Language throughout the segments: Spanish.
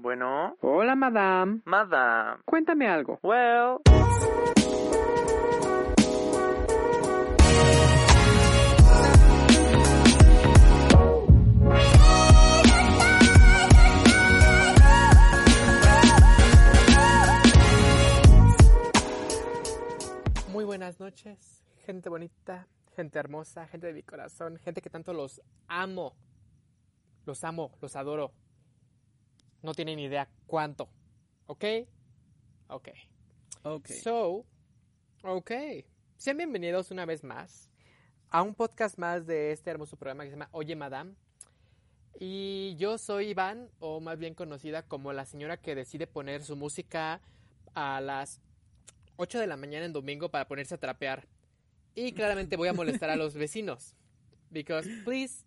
Bueno. Hola, madame. Madame. Cuéntame algo. Well. Muy buenas noches, gente bonita, gente hermosa, gente de mi corazón, gente que tanto los amo. Los amo, los adoro. No tienen ni idea cuánto. ¿Ok? Ok. Ok. So, ok. Sean bienvenidos una vez más a un podcast más de este hermoso programa que se llama Oye Madame. Y yo soy Iván, o más bien conocida como la señora que decide poner su música a las 8 de la mañana en domingo para ponerse a trapear. Y claramente voy a molestar a los vecinos. Because, please,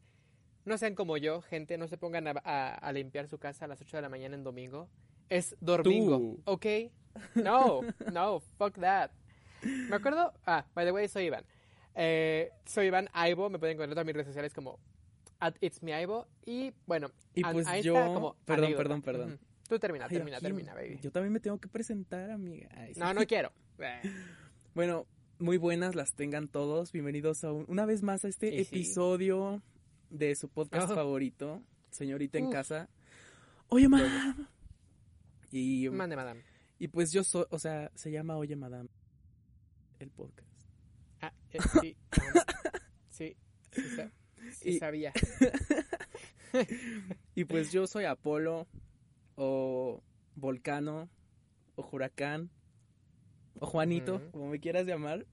no sean como yo, gente, no se pongan a, a- a limpiar su casa a las 8 de la mañana en domingo. Es domingo, Tú. ¿ok? No, no, fuck that. Me acuerdo, ah, by the way, soy Iván. Eh, soy Iván Aibo, me pueden encontrar en mis redes sociales como at it's me Aibo. Y bueno, Y pues ahí yo- está como perdón, anécdota. perdón, perdón. Tú termina, Ay, termina, aquí termina, baby. Yo también me tengo que presentar, amiga. Ay, sí. No, no quiero. Bueno, muy buenas las tengan todos. Bienvenidos a un- una vez más a este Y sí. De su podcast Oh. favorito, Señorita en casa. Oye, madame. Y, Mande, madame. y pues yo soy, o sea, se llama Oye, madame. El podcast. Ah, eh, sí, sí, sí, sí Y- sabía. Y pues yo soy Apolo, o Volcano, o Huracán, o Juanito, como me quieras llamar.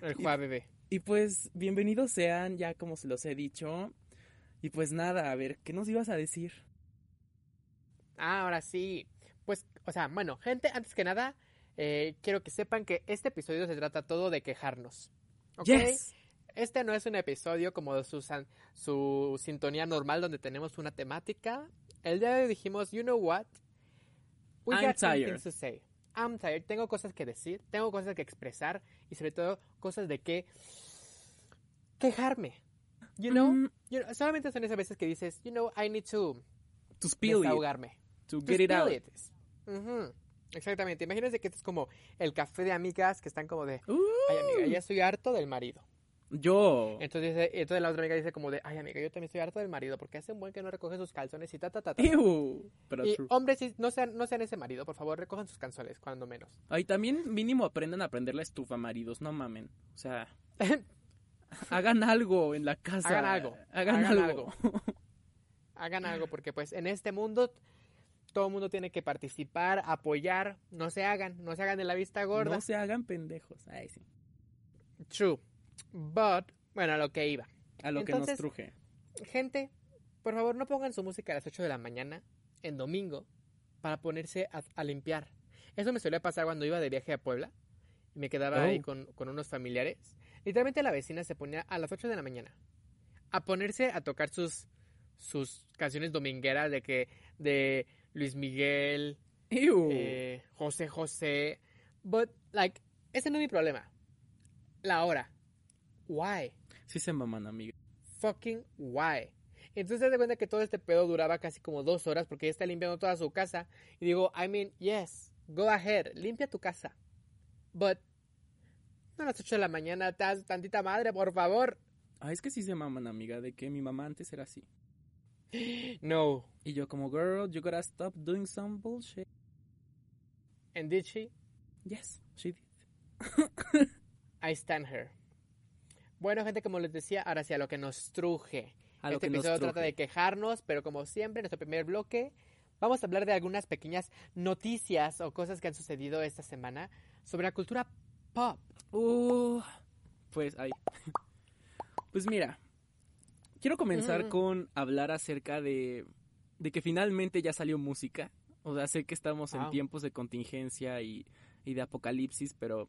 El Juá bebé. Y pues bienvenidos sean, ya como se los he dicho. Y pues nada, a ver, ¿qué nos ibas a decir? Ah, ahora sí. Pues, o sea, bueno, gente, antes que nada, eh, quiero que sepan que este episodio se trata todo de quejarnos. ¿Ok? Yes. Este no es un episodio como de su, su sintonía normal donde tenemos una temática. El día de hoy dijimos, you know what? We I'm got some tired. things to say. I'm tired. Tengo cosas que decir, tengo cosas que expresar y sobre todo cosas de que quejarme. You know? Mm, You know, solamente son esas veces que dices, you know, I need to to spill it, desahogarme. to To get it out. it. Exactamente. Imagínense que esto es como el café de amigas que están como de, Uh, ay amiga, ya estoy harto del marido. Yo. Entonces, dice- entonces la otra amiga dice como de, ay amiga, yo también estoy harto del marido porque hace un buen que no recoge sus calzones y ta ta ta ta. Ew, pero Y true. hombres, no sean, no sean ese marido, por favor, recojan sus calzones, cuando menos. Ay, también mínimo aprendan a prender la estufa, maridos, no mamen. O sea, hagan algo en la casa. Hagan algo, Hagan, hagan algo. Hagan algo porque pues en este mundo todo el mundo tiene que participar, apoyar, no se hagan, no se hagan de la vista gorda. no se hagan pendejos. Ay, sí. True. But, bueno, a lo que iba. A lo que nos truje. Gente, por favor no pongan su música a las 8 de la mañana en domingo para ponerse a, a limpiar. Eso me solía pasar cuando iba de viaje a Puebla y me quedaba ahí Oh. con, con unos familiares. Literalmente la vecina se ponía a las 8 de la mañana a ponerse a tocar sus, sus canciones domingueras de que de Luis Miguel, eh, José José. But, like, ese no es mi problema. La hora. Why? Sí se maman, amiga. fucking why. Entonces se da cuenta que todo este pedo duraba casi como dos horas porque ella está limpiando toda su casa. Y digo, I mean, yes, go ahead, limpia tu casa. But, no a las 8 de la mañana, te das tantita madre, por favor. Ah, es que sí se maman, amiga, de que mi mamá antes era así. No. Y yo como, girl, you gotta stop doing some bullshit. And did she? Yes, she did. I stand her. Bueno, gente, como les decía, ahora sí a lo que nos truje. A este episodio trata de quejarnos, pero como siempre, en nuestro primer bloque, vamos a hablar de algunas pequeñas noticias o cosas que han sucedido esta semana sobre la cultura pop. Uh, pues ahí. Pues mira, quiero comenzar Ujú. con hablar acerca de, de que finalmente ya salió música. O sea, sé que estamos en tiempos de contingencia y, y de apocalipsis, pero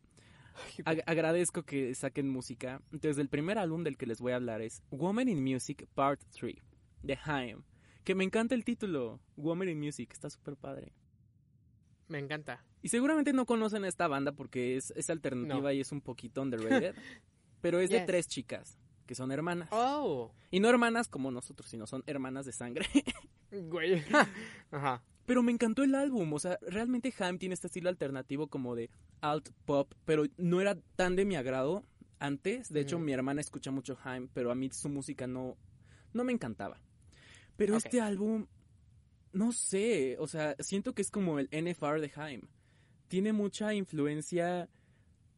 ag- agradezco que saquen música. Entonces, el primer álbum del que les voy a hablar es Woman in Music Part 3 de Haim. Que me encanta el título, Woman in Music, está súper padre. Me encanta. Y seguramente no conocen a esta banda porque es, es alternativa No. y es un poquito underrated. pero es de tres chicas que son hermanas. Oh, Y no hermanas como nosotros, sino son hermanas de sangre. Güey. Ajá. Pero me encantó el álbum, o sea, realmente Haim tiene este estilo alternativo como de alt pop, pero no era tan de mi agrado antes. De hecho, mi hermana escucha mucho Haim, pero a mí su música no, no me encantaba. Pero este álbum, no sé, o sea, siento que es como el NFR de Haim. Tiene mucha influencia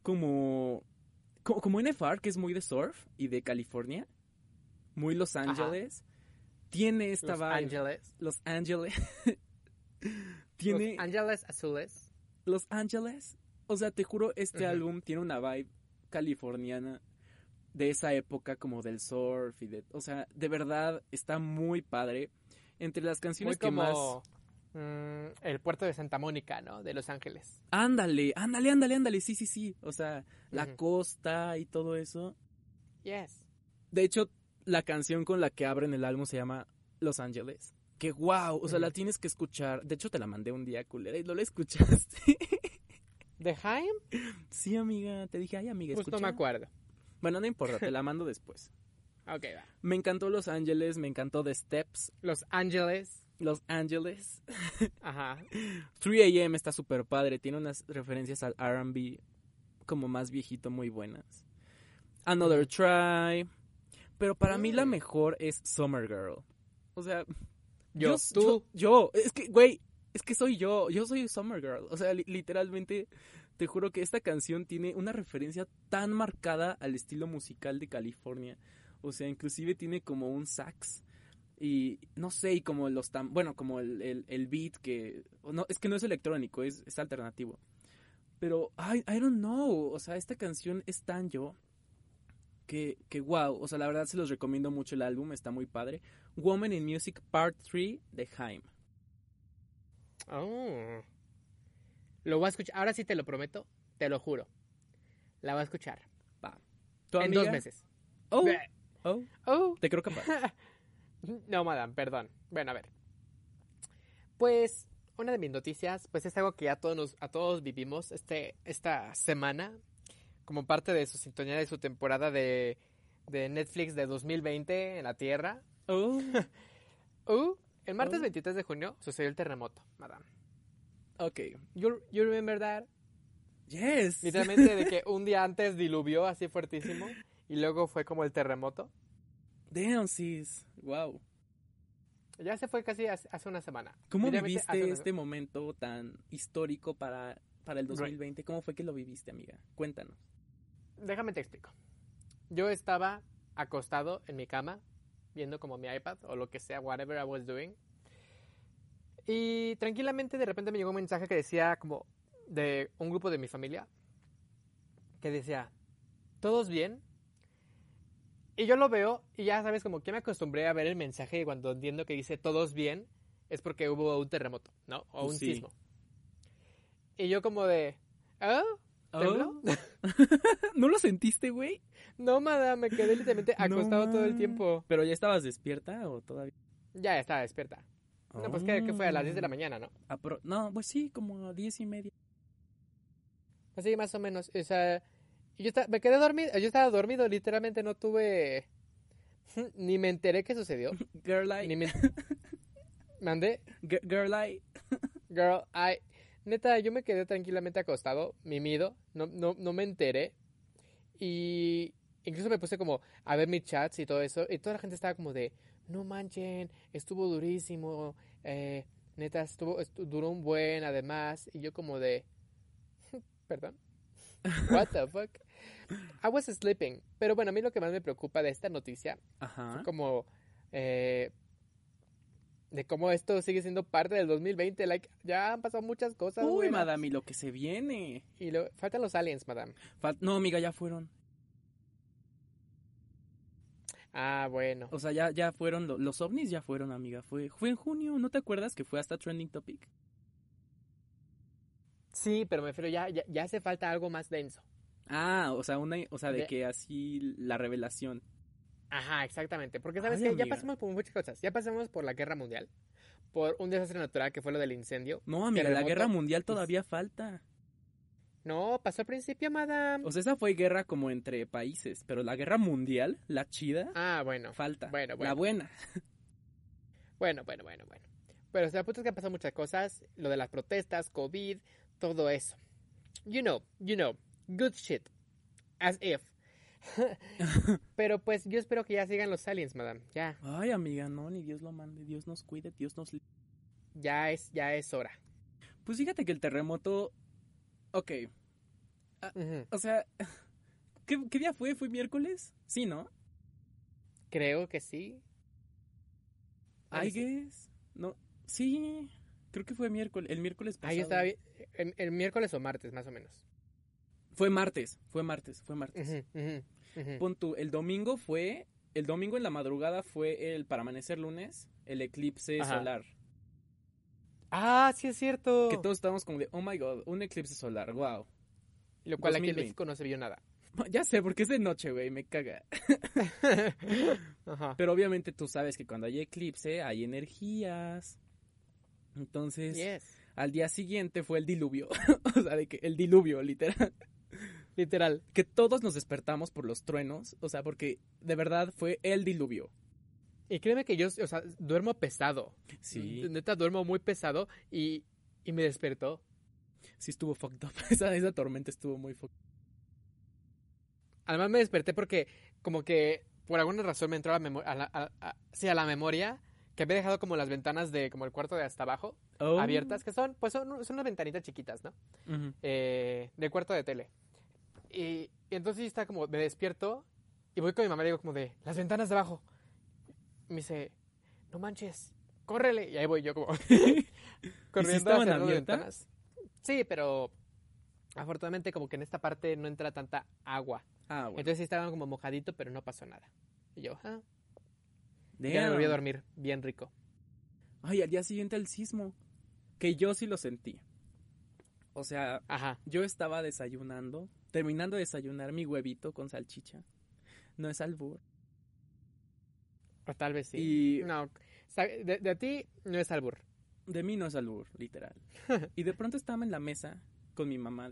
como, co- como, NFR, que es muy de surf y de California, muy Los. Ángeles. Tiene esta Los vibe. Ángeles. Los Ángeles. tiene Los Ángeles Azules. Los Ángeles. O sea, te juro, este álbum tiene una vibe californiana de esa época como del surf y de, o sea, de verdad está muy padre. Entre las Muy canciones que más mm, el puerto de Santa Mónica, ¿no? De Los Ángeles. Ándale, ándale, ándale, ándale, sí, sí, sí. O sea, la costa y todo eso. Yes. De hecho, la canción con la que abren el álbum se llama Los Ángeles. Que wow, o sea, la tienes que escuchar. De hecho, te la mandé un día, culera, y no la escuchaste. ¿De Haim? sí, amiga, te dije, ay, amiga, Justo escucha. me acuerdo. Bueno, no importa, te la mando después. Ok, va. Me encantó Los Ángeles, me encantó The Steps, Los Ángeles. Los Ángeles. Ajá. 3AM está súper padre, tiene unas referencias al RB como más viejito muy buenas. Another Try. Pero para mí la Mm. mejor es Summer Girl. O sea, Yo, yo, tú. yo, yo, es que, güey, es que soy yo, yo soy Summer Girl. O sea, li- literalmente, te juro que esta canción tiene una referencia tan marcada al estilo musical de California. O sea, inclusive tiene como un sax. Y no sé, y como los tam bueno, como el, el, el beat que. No, es que no es electrónico, es, es alternativo. Pero, I, I don't know. O sea, esta canción es tan yo. Que, que wow. O sea, la verdad se los recomiendo mucho el álbum, está muy padre. Woman in Music Part 3 de Haim. Oh. Lo voy a escuchar. Ahora sí te lo prometo. Te lo juro. La voy a escuchar. ¿Tu En amiga? dos meses. Oh, oh, Oh. te creo capaz. No, madame, perdón. Bueno, a ver. Pues, una de mis noticias, pues es algo que ya todos nos- a todos vivimos este, esta semana, como parte de su sintonía de su temporada de, de Netflix de 2020 en la Tierra. Oh, Uh, el martes Oh. 23 de junio sucedió el terremoto, madame. ok. You, you remember that? Yes. Literalmente de que un día antes diluvió así fuertísimo y luego fue como el terremoto. Damn, sis. Wow. Ya se fue casi hace una semana. ¿Cómo viviste este momento tan histórico para, para el 2020? ¿Cómo fue que lo viviste, amiga? Cuéntanos. Déjame te explico. Yo estaba acostado en mi cama, viendo como mi iPad o lo que sea, whatever I was doing. Y tranquilamente de repente me llegó un mensaje que decía como de un grupo de mi familia, que decía, ¿todos bien? Y yo lo veo y ya sabes como que me acostumbré a ver el mensaje y cuando entiendo que dice todos bien es porque hubo un terremoto, ¿no? O un sí. sismo. Y yo como de, ¿ah? ¿Tembló? Oh. ¿No lo sentiste, güey? No, madame, me quedé literalmente No acostado todo el tiempo. ¿Pero ya estabas despierta o todavía? Ya estaba despierta. No, pues que, que fue a las 10 de la Oh. mañana, ¿no? No, pues sí, como a diez y media. Así más o menos. O sea, y yo esta- me quedé dormido. Yo estaba dormido, literalmente no tuve. Ni me enteré qué sucedió. Girl, I... Ni me. Mandé. Gi- Girl, I... Girl, I. Neta, yo me quedé tranquilamente acostado, mimido. No, no, no me enteré. Y. Incluso me puse como a ver mis chats y todo eso. Y toda la gente estaba como de. No manchen, estuvo durísimo. Eh, neta, estuvo, estu- duró un buen, además. Y yo como de. Perdón. What the fuck? I was sleeping. Pero bueno, a mí lo que más me preocupa de esta noticia Ajá. fue como eh, de cómo esto sigue siendo parte del 2020. Like, ya han pasado muchas cosas. Uy, buenas. madame, y lo que se viene. Y lo- faltan los aliens, madame. Fal- no, amiga, ya fueron. Ah, bueno. O sea, ya, ya fueron, lo- los ovnis ya fueron, amiga. Fue, fue en junio, ¿no te acuerdas que fue hasta Trending Topic? Sí, pero me refiero, ya, ya, ya hace falta algo más denso. Ah, o sea, una, o sea, de De- que así la revelación. Ajá, exactamente. Porque sabes Ay, que ya pasamos por muchas cosas. Ya pasamos por la guerra mundial, por un desastre natural que fue lo del incendio. No, amiga, la guerra mundial todavía falta. No, pasó al principio, madame. O sea, esa fue guerra como entre países, pero la guerra mundial, la chida, ah, bueno. falta. Bueno, La bueno. buena. Bueno, bueno, bueno, bueno. Pero o sea, punto es que han pasado muchas cosas. Lo de las protestas, COVID, todo eso. You know, you know. Good shit. As if. Pero pues yo espero que ya sigan los aliens, madame. Ya. Ay, amiga, no, ni Dios lo mande. Dios nos cuide, Dios nos... Ya es, ya es hora. Pues fíjate que el terremoto... Ok. Ah. O sea... ¿qué, qué día fue? ¿Fue miércoles? Sí, ¿no? Creo que sí. I guess. No. Sí. Creo que fue miércoles. El miércoles pasado. Ahí estaba. El, el miércoles o martes, más o menos. Fue martes. Fue martes. Fue martes. Pon tú, el domingo fue, el domingo en la madrugada fue el, para amanecer lunes, el eclipse Ajá. solar. Ah, sí es cierto. Que todos estábamos como de, oh my god, un eclipse solar, wow. Lo cual aquí en 2020. México no se vio nada. Ya sé, porque es de noche, güey, me caga. Ajá. Pero obviamente tú sabes que cuando hay eclipse hay energías. Entonces, Yes. al día siguiente fue el diluvio. o sea, de que el diluvio, literal. Literal. Que todos nos despertamos por los truenos. O sea, porque de verdad fue el diluvio. Y créeme que yo, o sea, duermo pesado. Sí, Neta, duermo muy pesado y, y me despertó. sí estuvo fucked up. Esa, esa tormenta estuvo muy fucked Además me desperté porque como que por alguna razón me entró a la memoria, a la, a- a- sí, a la memoria que había dejado como las ventanas de como el cuarto de hasta abajo Oh. abiertas, que son, pues son, son unas ventanitas chiquitas, ¿no? Ujú. Eh, del cuarto de tele. Y, y entonces está como, me despierto y voy con mi mamá y digo como de, las ventanas de abajo. Y me dice, no manches, córrele. Y ahí voy yo como corriendo estaban hacia las abiertas? ventanas. Sí, pero afortunadamente como que en esta parte no entra tanta agua. Ah, bueno. Entonces sí estaba como mojadito, pero no pasó nada. Y yo, ah, ya me volví a dormir bien rico. Ay, al día siguiente el sismo. Que yo sí lo sentí. O sea, Ajá. yo estaba desayunando, terminando de desayunar mi huevito con salchicha. No es albur. O tal vez sí. Y No, de, de ti no es albur. de mí no es albur, literal. y de pronto estaba en la mesa con mi mamá.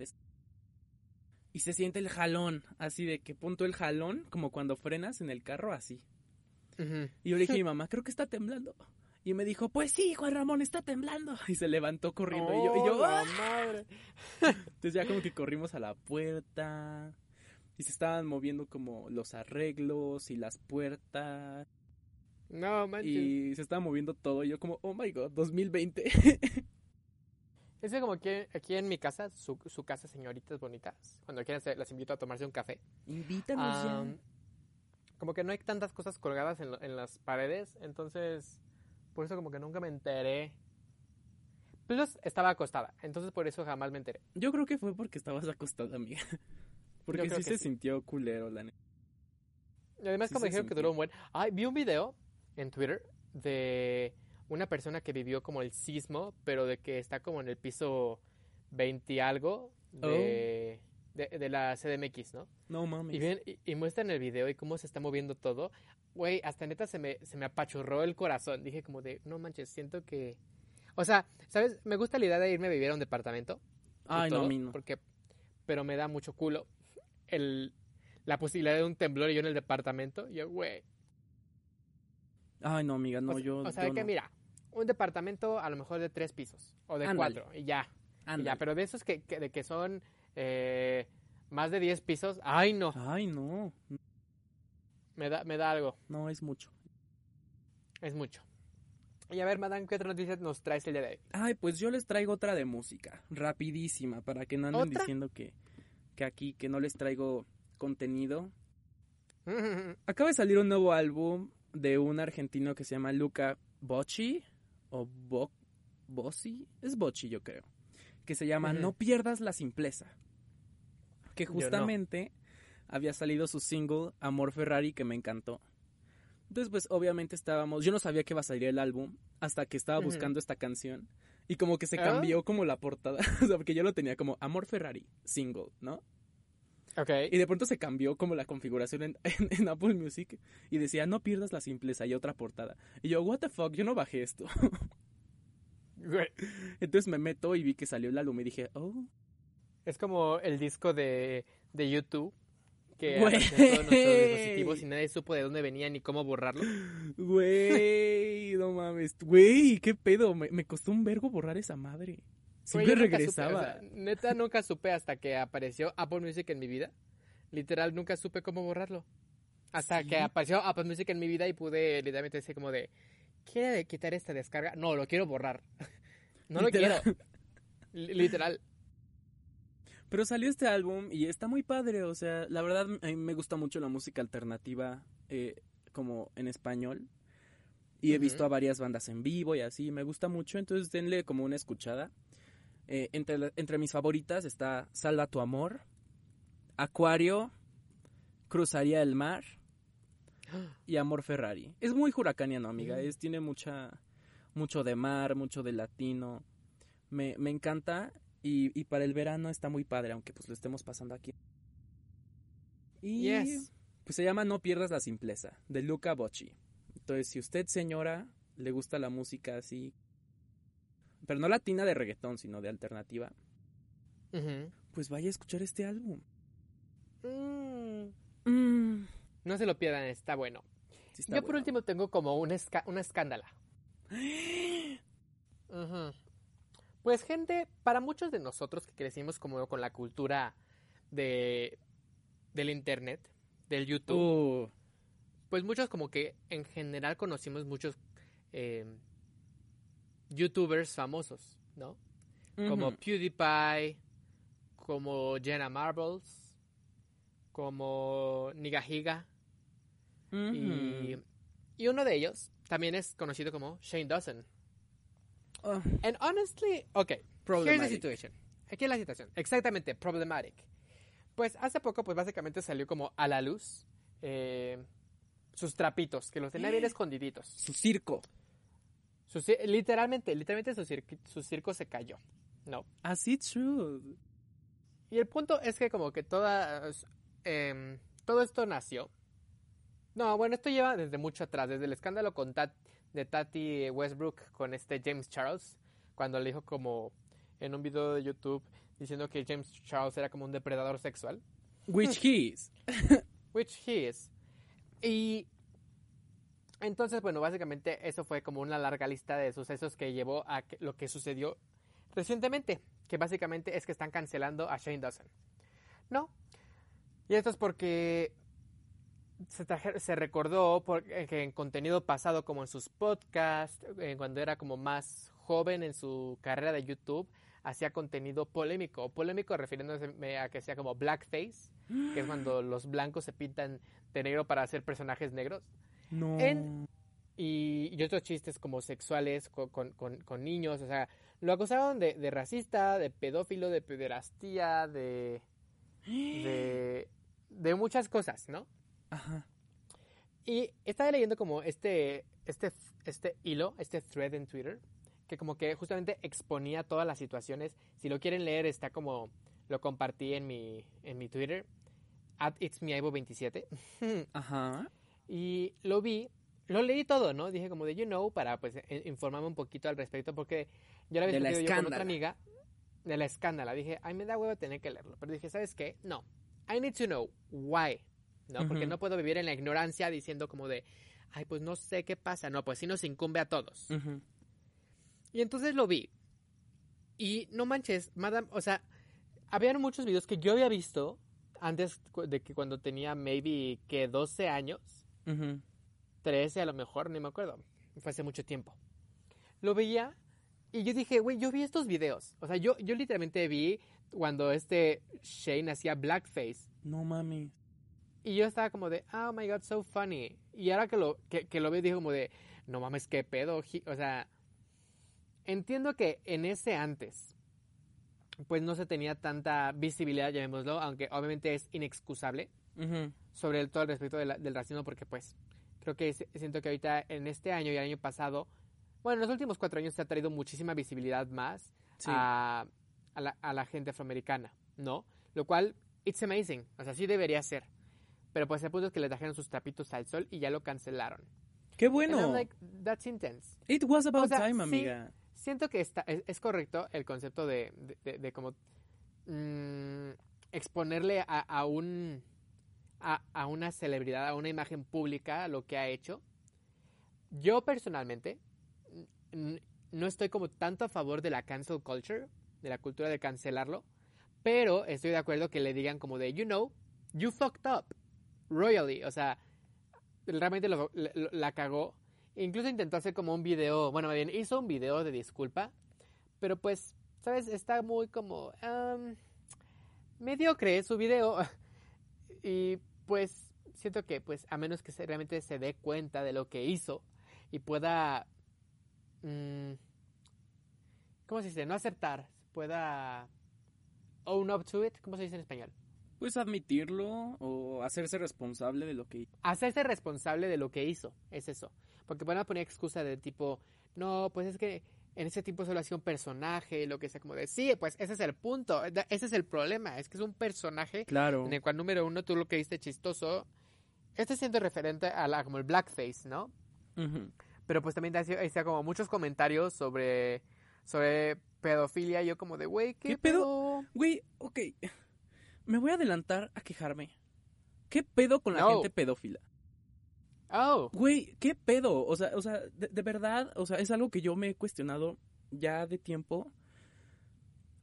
Y se siente el jalón, así de que punto el jalón, como cuando frenas en el carro, así. Y yo le dije a mi mamá, creo que está temblando. Y me dijo, pues sí, Juan Ramón, está temblando. Y se levantó corriendo. y yo, y yo, ¡Oh, "Ah". madre! Entonces ya como que corrimos a la puerta. Y se estaban moviendo como los arreglos y las puertas. No, manches. Y se estaba moviendo todo. Y yo como, oh my god, 2020. Es que como aquí, aquí en mi casa, su, su casa, señoritas bonitas, cuando quieran las invito a tomarse un café. Invítanos Am, como que no hay tantas cosas colgadas en, lo- en las paredes, entonces por eso como que nunca me enteré. Plus estaba acostada, entonces por eso jamás me enteré. Yo creo que fue porque estabas acostada, amiga. Porque sí se sí. sintió culero, la neta. Y además Sí como dijeron que duró un buen... Ay, vi un video en Twitter de una persona que vivió como el sismo, pero de que está como en el piso 20 y algo de, de, de la CDMX, ¿no? No mames. Y, ven, y, y muestran el video y cómo se está moviendo todo. Güey, hasta neta se me, se me apachurró el corazón. Dije como de, no manches, siento que... O sea, ¿sabes? Me gusta la idea de irme a vivir a un departamento. Ay, no, a mí no. Porque, pero me da mucho culo el, la posibilidad de un temblor y yo en el departamento. Yo, güey. Ay, no, amiga, no, o, yo. o sea, yo de que no. mira, un departamento a lo mejor de tres pisos. O de cuatro. Y ya. y ya. Pero de esos que, que- de que son eh, más de 10 pisos. Ay, no. Ay, no. Me da, me da algo. No es mucho. Es mucho. Y a ver, Madame, ¿qué otra noticia nos traes el día de hoy? Ay, pues yo les traigo otra de música, rapidísima, para que no anden ¿Otra? diciendo que, que aquí, que no les traigo contenido. Acaba de salir un nuevo álbum de un argentino que se llama Luca Bocci, o Bo Bossi, es Bocci yo creo, que se llama. No pierdas la simpleza, que Yo no. justamente había salido su single Amor Ferrari que me encantó. Entonces, pues obviamente estábamos, yo no sabía que iba a salir el álbum hasta que estaba buscando esta canción y como que se ¿Ah? cambió como la portada, o sea, porque yo lo tenía como Amor Ferrari single, ¿no? ok. Y de pronto se cambió como la configuración en, en- en Apple Music y decía, no pierdas la simpleza y otra portada. Y yo, what the fuck, yo no bajé esto. Entonces me meto y vi que salió el álbum y dije, oh, Es como el disco de, de YouTube que en todos nuestros dispositivos y nadie supo de dónde venía ni cómo borrarlo. Güey, no mames. Güey, qué pedo. Me, me costó un vergo borrar esa madre. Siempre nunca regresaba. supe, o sea, neta, nunca supe hasta que apareció Apple Music en mi vida. Literal, nunca supe cómo borrarlo. Hasta ¿Sí? que apareció Apple Music en mi vida y pude literalmente decir como de, ¿quiere quitar esta descarga? No, lo quiero borrar. no lo Literal. quiero. Li- Literal. Pero salió este álbum y está muy padre, o sea, la verdad a mí me gusta mucho la música alternativa eh, como en español. Y he visto a varias bandas en vivo y así, me gusta mucho, entonces denle como una escuchada. Eh, entre, la- entre mis favoritas está Salva tu amor, Acuario, Cruzaría el mar y Amor Ferrari. Es muy huracaniano, amiga, Mm. es, tiene mucha, mucho de mar, mucho de latino. Me, me encanta y, y para el verano está muy padre, aunque pues lo estemos pasando aquí. Y Yes. pues se llama No pierdas la simpleza, de Luca Bocci. Entonces, si usted, señora, le gusta la música así, pero no latina de reggaetón, sino de alternativa, pues vaya a escuchar este álbum. Mm, Mm, No se lo pierdan, está bueno. sí está Yo por último tengo como una, esca- una escándala. Ujú. Pues gente, para muchos de nosotros que crecimos como con la cultura de del internet, del YouTube, Uh, pues muchos como que en general conocimos muchos eh, youtubers famosos, ¿no? Como. PewDiePie, como Jenna Marbles, como Nigahiga y, Ujú. y uno de ellos también es conocido como Shane Dawson. Ah, And honestly, okay, here's the Problematic. situation. Aquí es la situación. Exactamente, problematic. Pues hace poco, pues básicamente salió como a la luz eh, sus trapitos, que los tenía bien escondiditos. su circo. Su literalmente, literalmente su, cirqui- su circo se cayó, ¿no? Así true. Y el punto es que como que toda, em, todo esto nació. No, bueno, esto lleva desde mucho atrás, desde el escándalo con Tat- de Tati Westbrook con este James Charles, cuando le dijo como en un video de YouTube diciendo que James Charles era como un depredador sexual, Which keys. which he is. Y entonces, bueno, básicamente eso fue como una larga lista de sucesos que llevó a lo que sucedió recientemente, que básicamente es que están cancelando a Shane Dawson. ¿No? Y esto es porque se, traje- se recordó por- eh, que en contenido pasado, como en sus podcasts, eh, cuando era como más joven en su carrera de YouTube, hacía contenido polémico. Polémico refiriéndose a que sea como blackface, que es cuando los blancos se pintan de negro para hacer personajes negros. No. En- y, y otros chistes como sexuales con, con- con- con niños. O sea, lo acusaron de, de racista, de pedófilo, de pederastía, de, de, de muchas cosas, ¿no? Ajá. Y estaba leyendo como este, este, este hilo, este thread en Twitter, que como que justamente exponía todas las situaciones. Si lo quieren leer, está como, lo compartí en mi, en mi Twitter, at itsmeaibo27. Ajá. Y lo vi, lo leí todo, ¿no? Dije como de you know para pues e- informarme un poquito al respecto porque yo lo había la discutido yo con otra amiga de la escándala. Dije, ay, me da huevo tener que leerlo. Pero dije, ¿sabes qué? No. I need to know why. ¿No? Porque Ujú. no puedo vivir en la ignorancia diciendo como de, ay, pues no sé qué pasa. No, pues sí nos incumbe a todos. Ujú. Y entonces lo vi. Y no manches, madame, o sea, habían muchos videos que yo había visto antes de que cuando tenía maybe que 12 años. Ujú. 13 a lo mejor, ni me acuerdo. Fue hace mucho tiempo. Lo veía y yo dije, güey, yo vi estos videos. O sea, yo, yo literalmente vi cuando este Shane hacía blackface. No mami. Y yo estaba como de, oh my god, so funny. Y ahora que lo, que, que lo veo, digo como de, no mames, qué pedo. Ji-". O sea, entiendo que en ese antes, pues no se tenía tanta visibilidad, llamémoslo, aunque obviamente es inexcusable sobre el, todo el respecto de la- del racismo porque pues creo que si- siento que ahorita en este año y el año pasado, bueno, en los últimos cuatro años se ha traído muchísima visibilidad más Sí. a, a la, a la gente afroamericana, ¿no? Lo cual, it's amazing, o sea, sí debería ser. Pero pues el punto es que le trajeron sus trapitos al sol y ya lo cancelaron. Qué And I'm bueno. like, that's intense. It was about O sea, time, sí. amiga. Siento que está, es, es correcto el concepto de, de, de- de como mm, exponerle a, a un a, a una celebridad, a una imagen pública, lo que ha hecho. Yo personalmente no estoy como tanto a favor de la cancel culture, de la cultura de cancelarlo, pero estoy de acuerdo que le digan como de, you know, you fucked up, royally, o sea, realmente lo- la cagó. Incluso intentó hacer como un video, bueno, bien hizo un video de disculpa, pero pues, ¿sabes? Está muy como mediocre su video. y pues siento que pues a menos que se- realmente se dé cuenta de lo que hizo y pueda mm, ¿cómo se dice? no aceptar pueda own up to it ¿cómo se dice en español? Pues admitirlo o hacerse responsable de lo que hacerse responsable de lo que hizo es eso porque van a poner excusa de tipo no pues es que en ese tiempo solo hacía un personaje lo que sea como de sí pues ese es el punto ese es el problema es que es un personaje Claro. en el cual número uno tú lo que viste chistoso este siendo referente a la como el blackface no pero pues también hacía como muchos comentarios sobre sobre pedofilia yo como de güey qué, ¿Qué pedo? Güey, ok. Me voy a adelantar a quejarme. ¿Qué pedo con la No. gente pedófila? oh Güey, ¿qué pedo? O sea, o sea, de, de verdad, o sea, es algo que yo me he cuestionado ya de tiempo.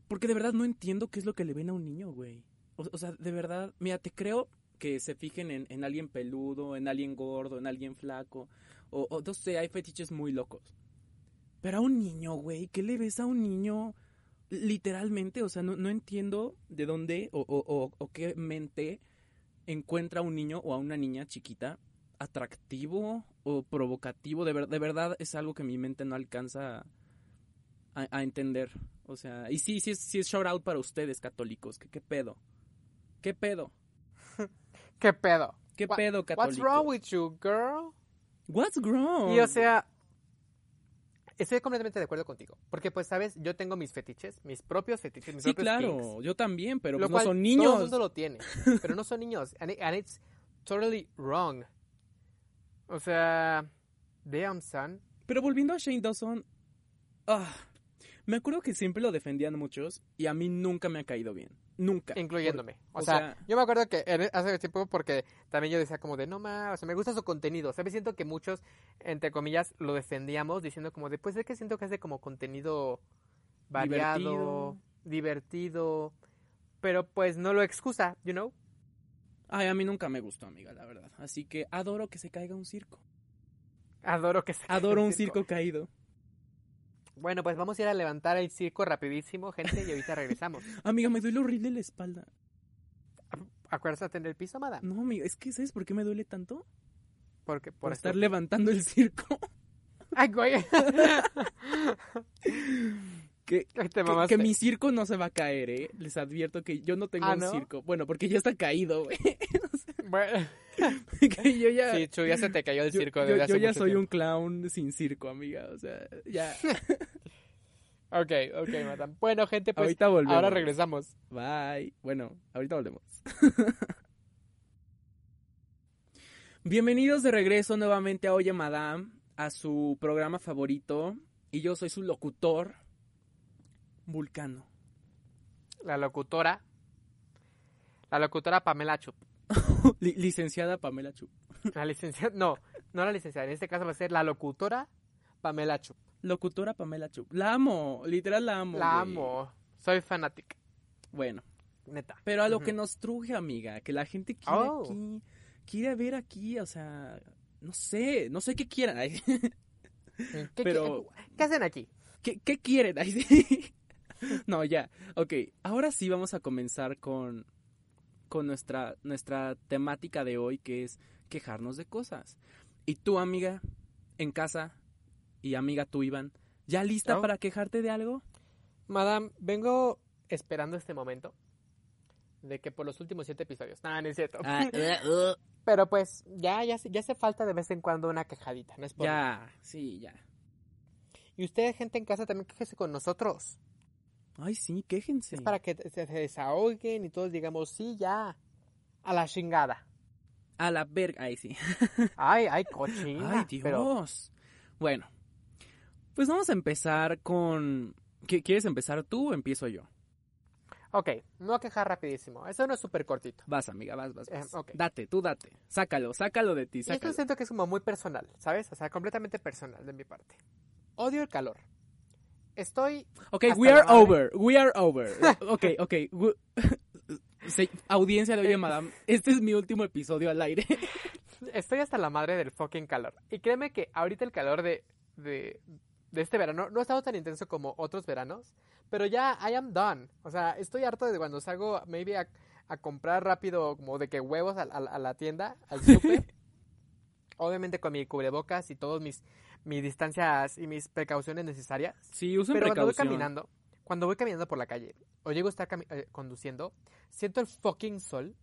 Porque de verdad no entiendo qué es lo que le ven a un niño, güey. O, o sea, de verdad, mira, te creo que se fijen en, en alguien peludo, en alguien gordo, en alguien flaco. O, o no sé, hay fetiches muy locos. Pero a un niño, güey, ¿qué le ves a un niño? Literalmente, o sea, no, no entiendo de dónde o, o, o, o qué mente encuentra a un niño o a una niña chiquita atractivo o provocativo. De, ver- de verdad es algo que mi mente no alcanza a, a entender. O sea, y sí, sí es, sí es shout out para ustedes, católicos. ¿Qué, qué pedo? ¿Qué pedo? qué pedo ¿Qué pedo, católicos? what's wrong with you girl What's wrong? Y o sea, estoy completamente de acuerdo contigo. Porque, pues, sabes, yo tengo mis fetiches, mis propios fetiches, mis sí, propios claro, kinks, yo también, pero lo pues no son Todo el niños. mundo lo tiene, pero no son niños. And, it- and it's totally wrong. O sea, damn, son. Pero volviendo a Shane Dawson, ah, me acuerdo que siempre lo defendían muchos y a mí nunca me ha caído bien. Nunca. Incluyéndome. Por- o, sea, yo me acuerdo que en- hace tiempo porque también yo decía como de, no más, o sea, me gusta su contenido. ¿Sabes? Siento que muchos, entre comillas, lo defendíamos diciendo como de, pues es que siento que hace como contenido variado, divertido, pero pues no lo excusa, you know? Ay, a mí nunca me gustó, amiga, la verdad. Así que adoro que se caiga un circo. Adoro que se Adoro un circo caído. Bueno, pues vamos a ir a levantar el circo rapidísimo, gente, y ahorita regresamos. Amiga, me duele horrible la espalda. Acuérdate en el piso, madame. No, amiga, es que ¿sabes por qué me duele tanto? Porque Por por estar levantando el circo. Ay, güey. que, mi circo no se va a caer, ¿eh? Les advierto que yo no tengo ¿Ah, un no? circo. Bueno, porque ya está caído, güey. Bueno, que yo ya... sí, Chu, ya se te cayó el circo yo- desde yo hace ya mucho soy tiempo. un clown sin circo, amiga. O sea, ya. Ok, ok, madame. Bueno, gente, pues ahorita volvemos. ahora regresamos. Bye. Bueno, ahorita volvemos. Bienvenidos de regreso nuevamente a Oye Madame, a su programa favorito. Y yo soy su locutor, Vulcano. La locutora. La locutora Pamela Chup. Li- licenciada Pamela Chu. La licenciada. No, no la licenciada. En este caso va a ser la locutora Pamela Chup. Locutora Pamela Chu. La amo, literal la amo. La amo. Soy fanática. Bueno, Neta. pero a lo que nos truje, amiga, que la gente quiere Oh. aquí, quiere ver aquí, o sea, no sé, no sé qué quieran. ¿Qué, Pero- qué, qué hacen aquí? ¿Qué, qué quieren? No, ya. Ok, ahora sí vamos a comenzar con, con nuestra, nuestra temática de hoy, que es quejarnos de cosas. Y tú, amiga, en casa, y amiga tú, Iván, ¿ya lista Oh. para quejarte de algo? Madame, vengo esperando este momento. De que por los últimos siete episodios. No, no es cierto. Ah, uh, uh. Pero pues, ya, ya, ya hace falta de vez en cuando una quejadita. No es por ya, sí, ya. Y ustedes, gente en casa, también quejese con nosotros. Ay, sí, quéjense. Es para que se, se desahoguen y todos digamos, sí, ya. A la chingada. A la verga. Ay, sí. Ay, ay, cochina. Ay, Dios. Pero, Bueno, pues vamos a empezar con... ¿Qué- ¿Quieres empezar tú o empiezo yo? Ok, voy a quejar rapidísimo. Eso no es súper cortito. Vas, amiga, vas, vas. Eh, vas. ok. Date, tú date. Sácalo, sácalo de ti, Y esto sácalo. siento que es como muy personal, ¿sabes? O sea, completamente personal de mi parte. Odio el calor. Estoy Ok, we are over, we are over. ok, ok. audiencia de Oye Madame, este es mi último episodio al aire. Estoy hasta la madre del fucking calor. Y créeme que ahorita el calor de, de, de este verano no ha estado tan intenso como otros veranos. Pero ya, I am done. O sea, estoy harto de cuando salgo, maybe a, a comprar rápido, como de que huevos a, a- a la tienda, al súper. Obviamente con mi cubrebocas y todas mis, mis distancias y mis precauciones necesarias. Sí, usen Pero cuando voy precaución. caminando, cuando voy caminando por la calle o llego a estar eh, conduciendo, siento el fucking sol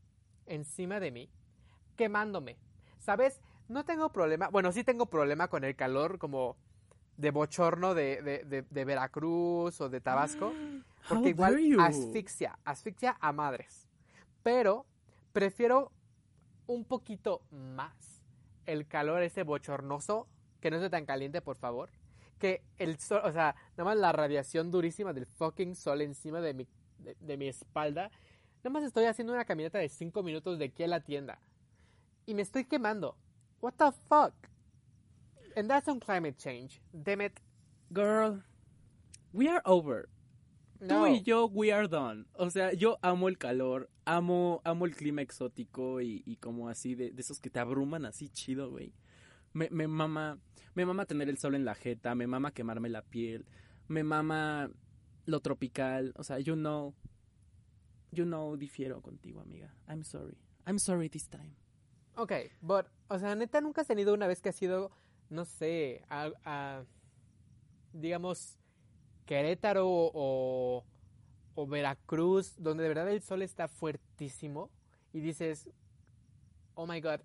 encima de mí, quemándome. ¿Sabes? No tengo problema, bueno, sí tengo problema con el calor como de bochorno de, de, de- de Veracruz o de Tabasco, porque igual asfixia, asfixia a madres. Pero prefiero un poquito más el calor ese bochornoso, que no esté tan caliente, por favor, que el sol, o sea, nada más la radiación durísima del fucking sol encima de mi, de, de mi espalda. Nada más estoy haciendo una caminata de 5 minutos de aquí a la tienda. Y me estoy quemando. What the fuck? And that's on climate change. Damn it. Girl, we are over. No. Tú y yo, we are done. O sea, yo amo el calor, amo, amo el clima exótico y, y como así, de, de esos que te abruman así chido, güey. Me, me mama, me mama tener el sol en la jeta, me mama quemarme la piel, me mama lo tropical, o sea, you know, you know, difiero contigo, amiga. I'm sorry, I'm sorry this time. Ok, but, o sea, neta, nunca has tenido una vez que has ido, no sé, a, a, digamos, Querétaro o, o Veracruz, donde de verdad el sol está fuertísimo y dices, oh my god,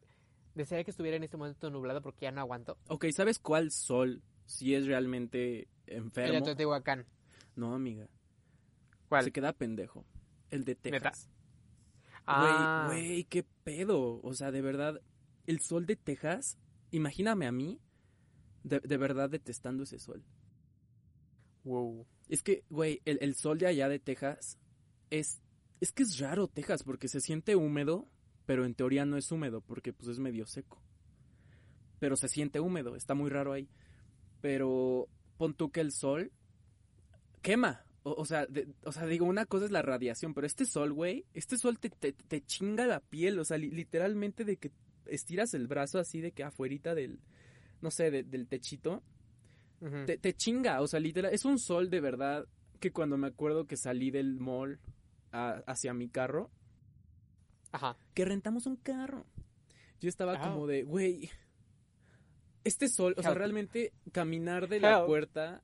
desearía que estuviera en este momento nublado porque ya no aguanto. Ok, ¿sabes cuál sol si es realmente El enfermo? de Teotihuacán. No, amiga, ¿Cuál? se queda pendejo. El de. Texas. Ah, Güey, güey, qué pedo. O sea, de verdad, el sol de Texas, imagíname a mí, de, de verdad detestando ese sol. wow. Es que, güey, el, el sol de allá de Texas es, es que es raro Texas porque se siente húmedo, pero en teoría no es húmedo porque pues es medio seco. Pero se siente húmedo, está muy raro ahí. Pero pon tú que el sol quema. O, o sea, de- o sea, digo, una cosa es la radiación, pero este sol, güey, este sol te, te, te chinga la piel, o sea, li- literalmente de que estiras el brazo así de que afuerita del, no sé, de- del techito, te, te chinga, o sea, literal, es un sol de verdad que cuando me acuerdo que salí del mall a- hacia mi carro, Ajá. que rentamos un carro. Yo estaba como de, güey, este sol, o sea, realmente caminar de la puerta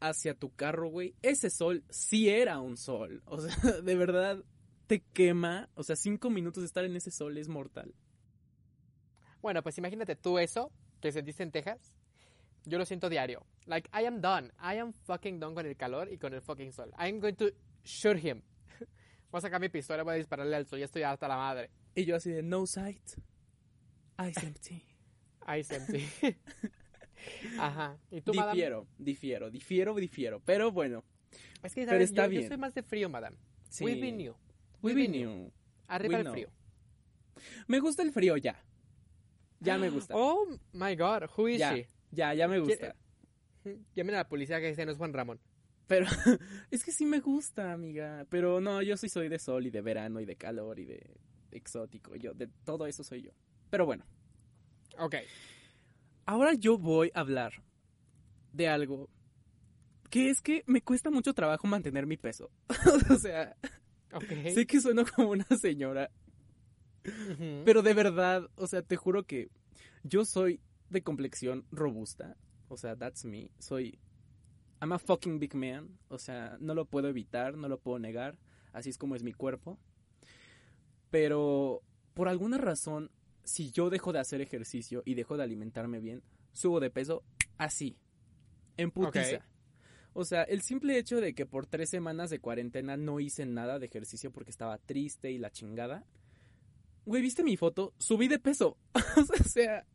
hacia tu carro, güey, ese sol sí era un sol. O sea, de verdad te quema. O sea, cinco minutos de estar en ese sol es mortal. Bueno, pues imagínate tú eso que sentiste en Texas. Yo lo siento diario. Like, I am done. I am fucking done con el calor y con el fucking sol. I am going to shoot him. Voy a sacar mi pistola, voy a dispararle al sol. Ya estoy hasta la madre. Y yo así de, no sight, eyes empty. Ahí sentí. Ajá. ¿Y tú, madame? Difiero, difiero, difiero, difiero. Pero bueno, Es que, Pero ¿sabes? está yo, bien. yo soy más de frío, madame. sí. We be new. We We be be new. Arriba We el know. frío. Me gusta el frío ya. Ya me gusta. Oh my god, who is ya, she? ya, ya me gusta. Llamen a la policía que ese no es Juan Ramón. Pero es que sí me gusta, amiga. Pero no, yo sí soy de sol y de verano y de calor y de exótico. Yo, de todo eso soy yo. Pero bueno, Ok. ahora yo voy a hablar de algo que es que me cuesta mucho trabajo mantener mi peso. o sea, sé que sueno como una señora, pero de verdad, o sea, te juro que yo soy de complexión robusta. O sea, that's me. Soy. I'm a fucking big man. O sea, no lo puedo evitar, no lo puedo negar. Así es como es mi cuerpo. Pero por alguna razón, si yo dejo de hacer ejercicio y dejo de alimentarme bien, subo de peso así. En putiza. O sea, el simple hecho de que por tres semanas de cuarentena no hice nada de ejercicio porque estaba triste y la chingada. Güey, ¿viste mi foto? Subí de peso. o sea,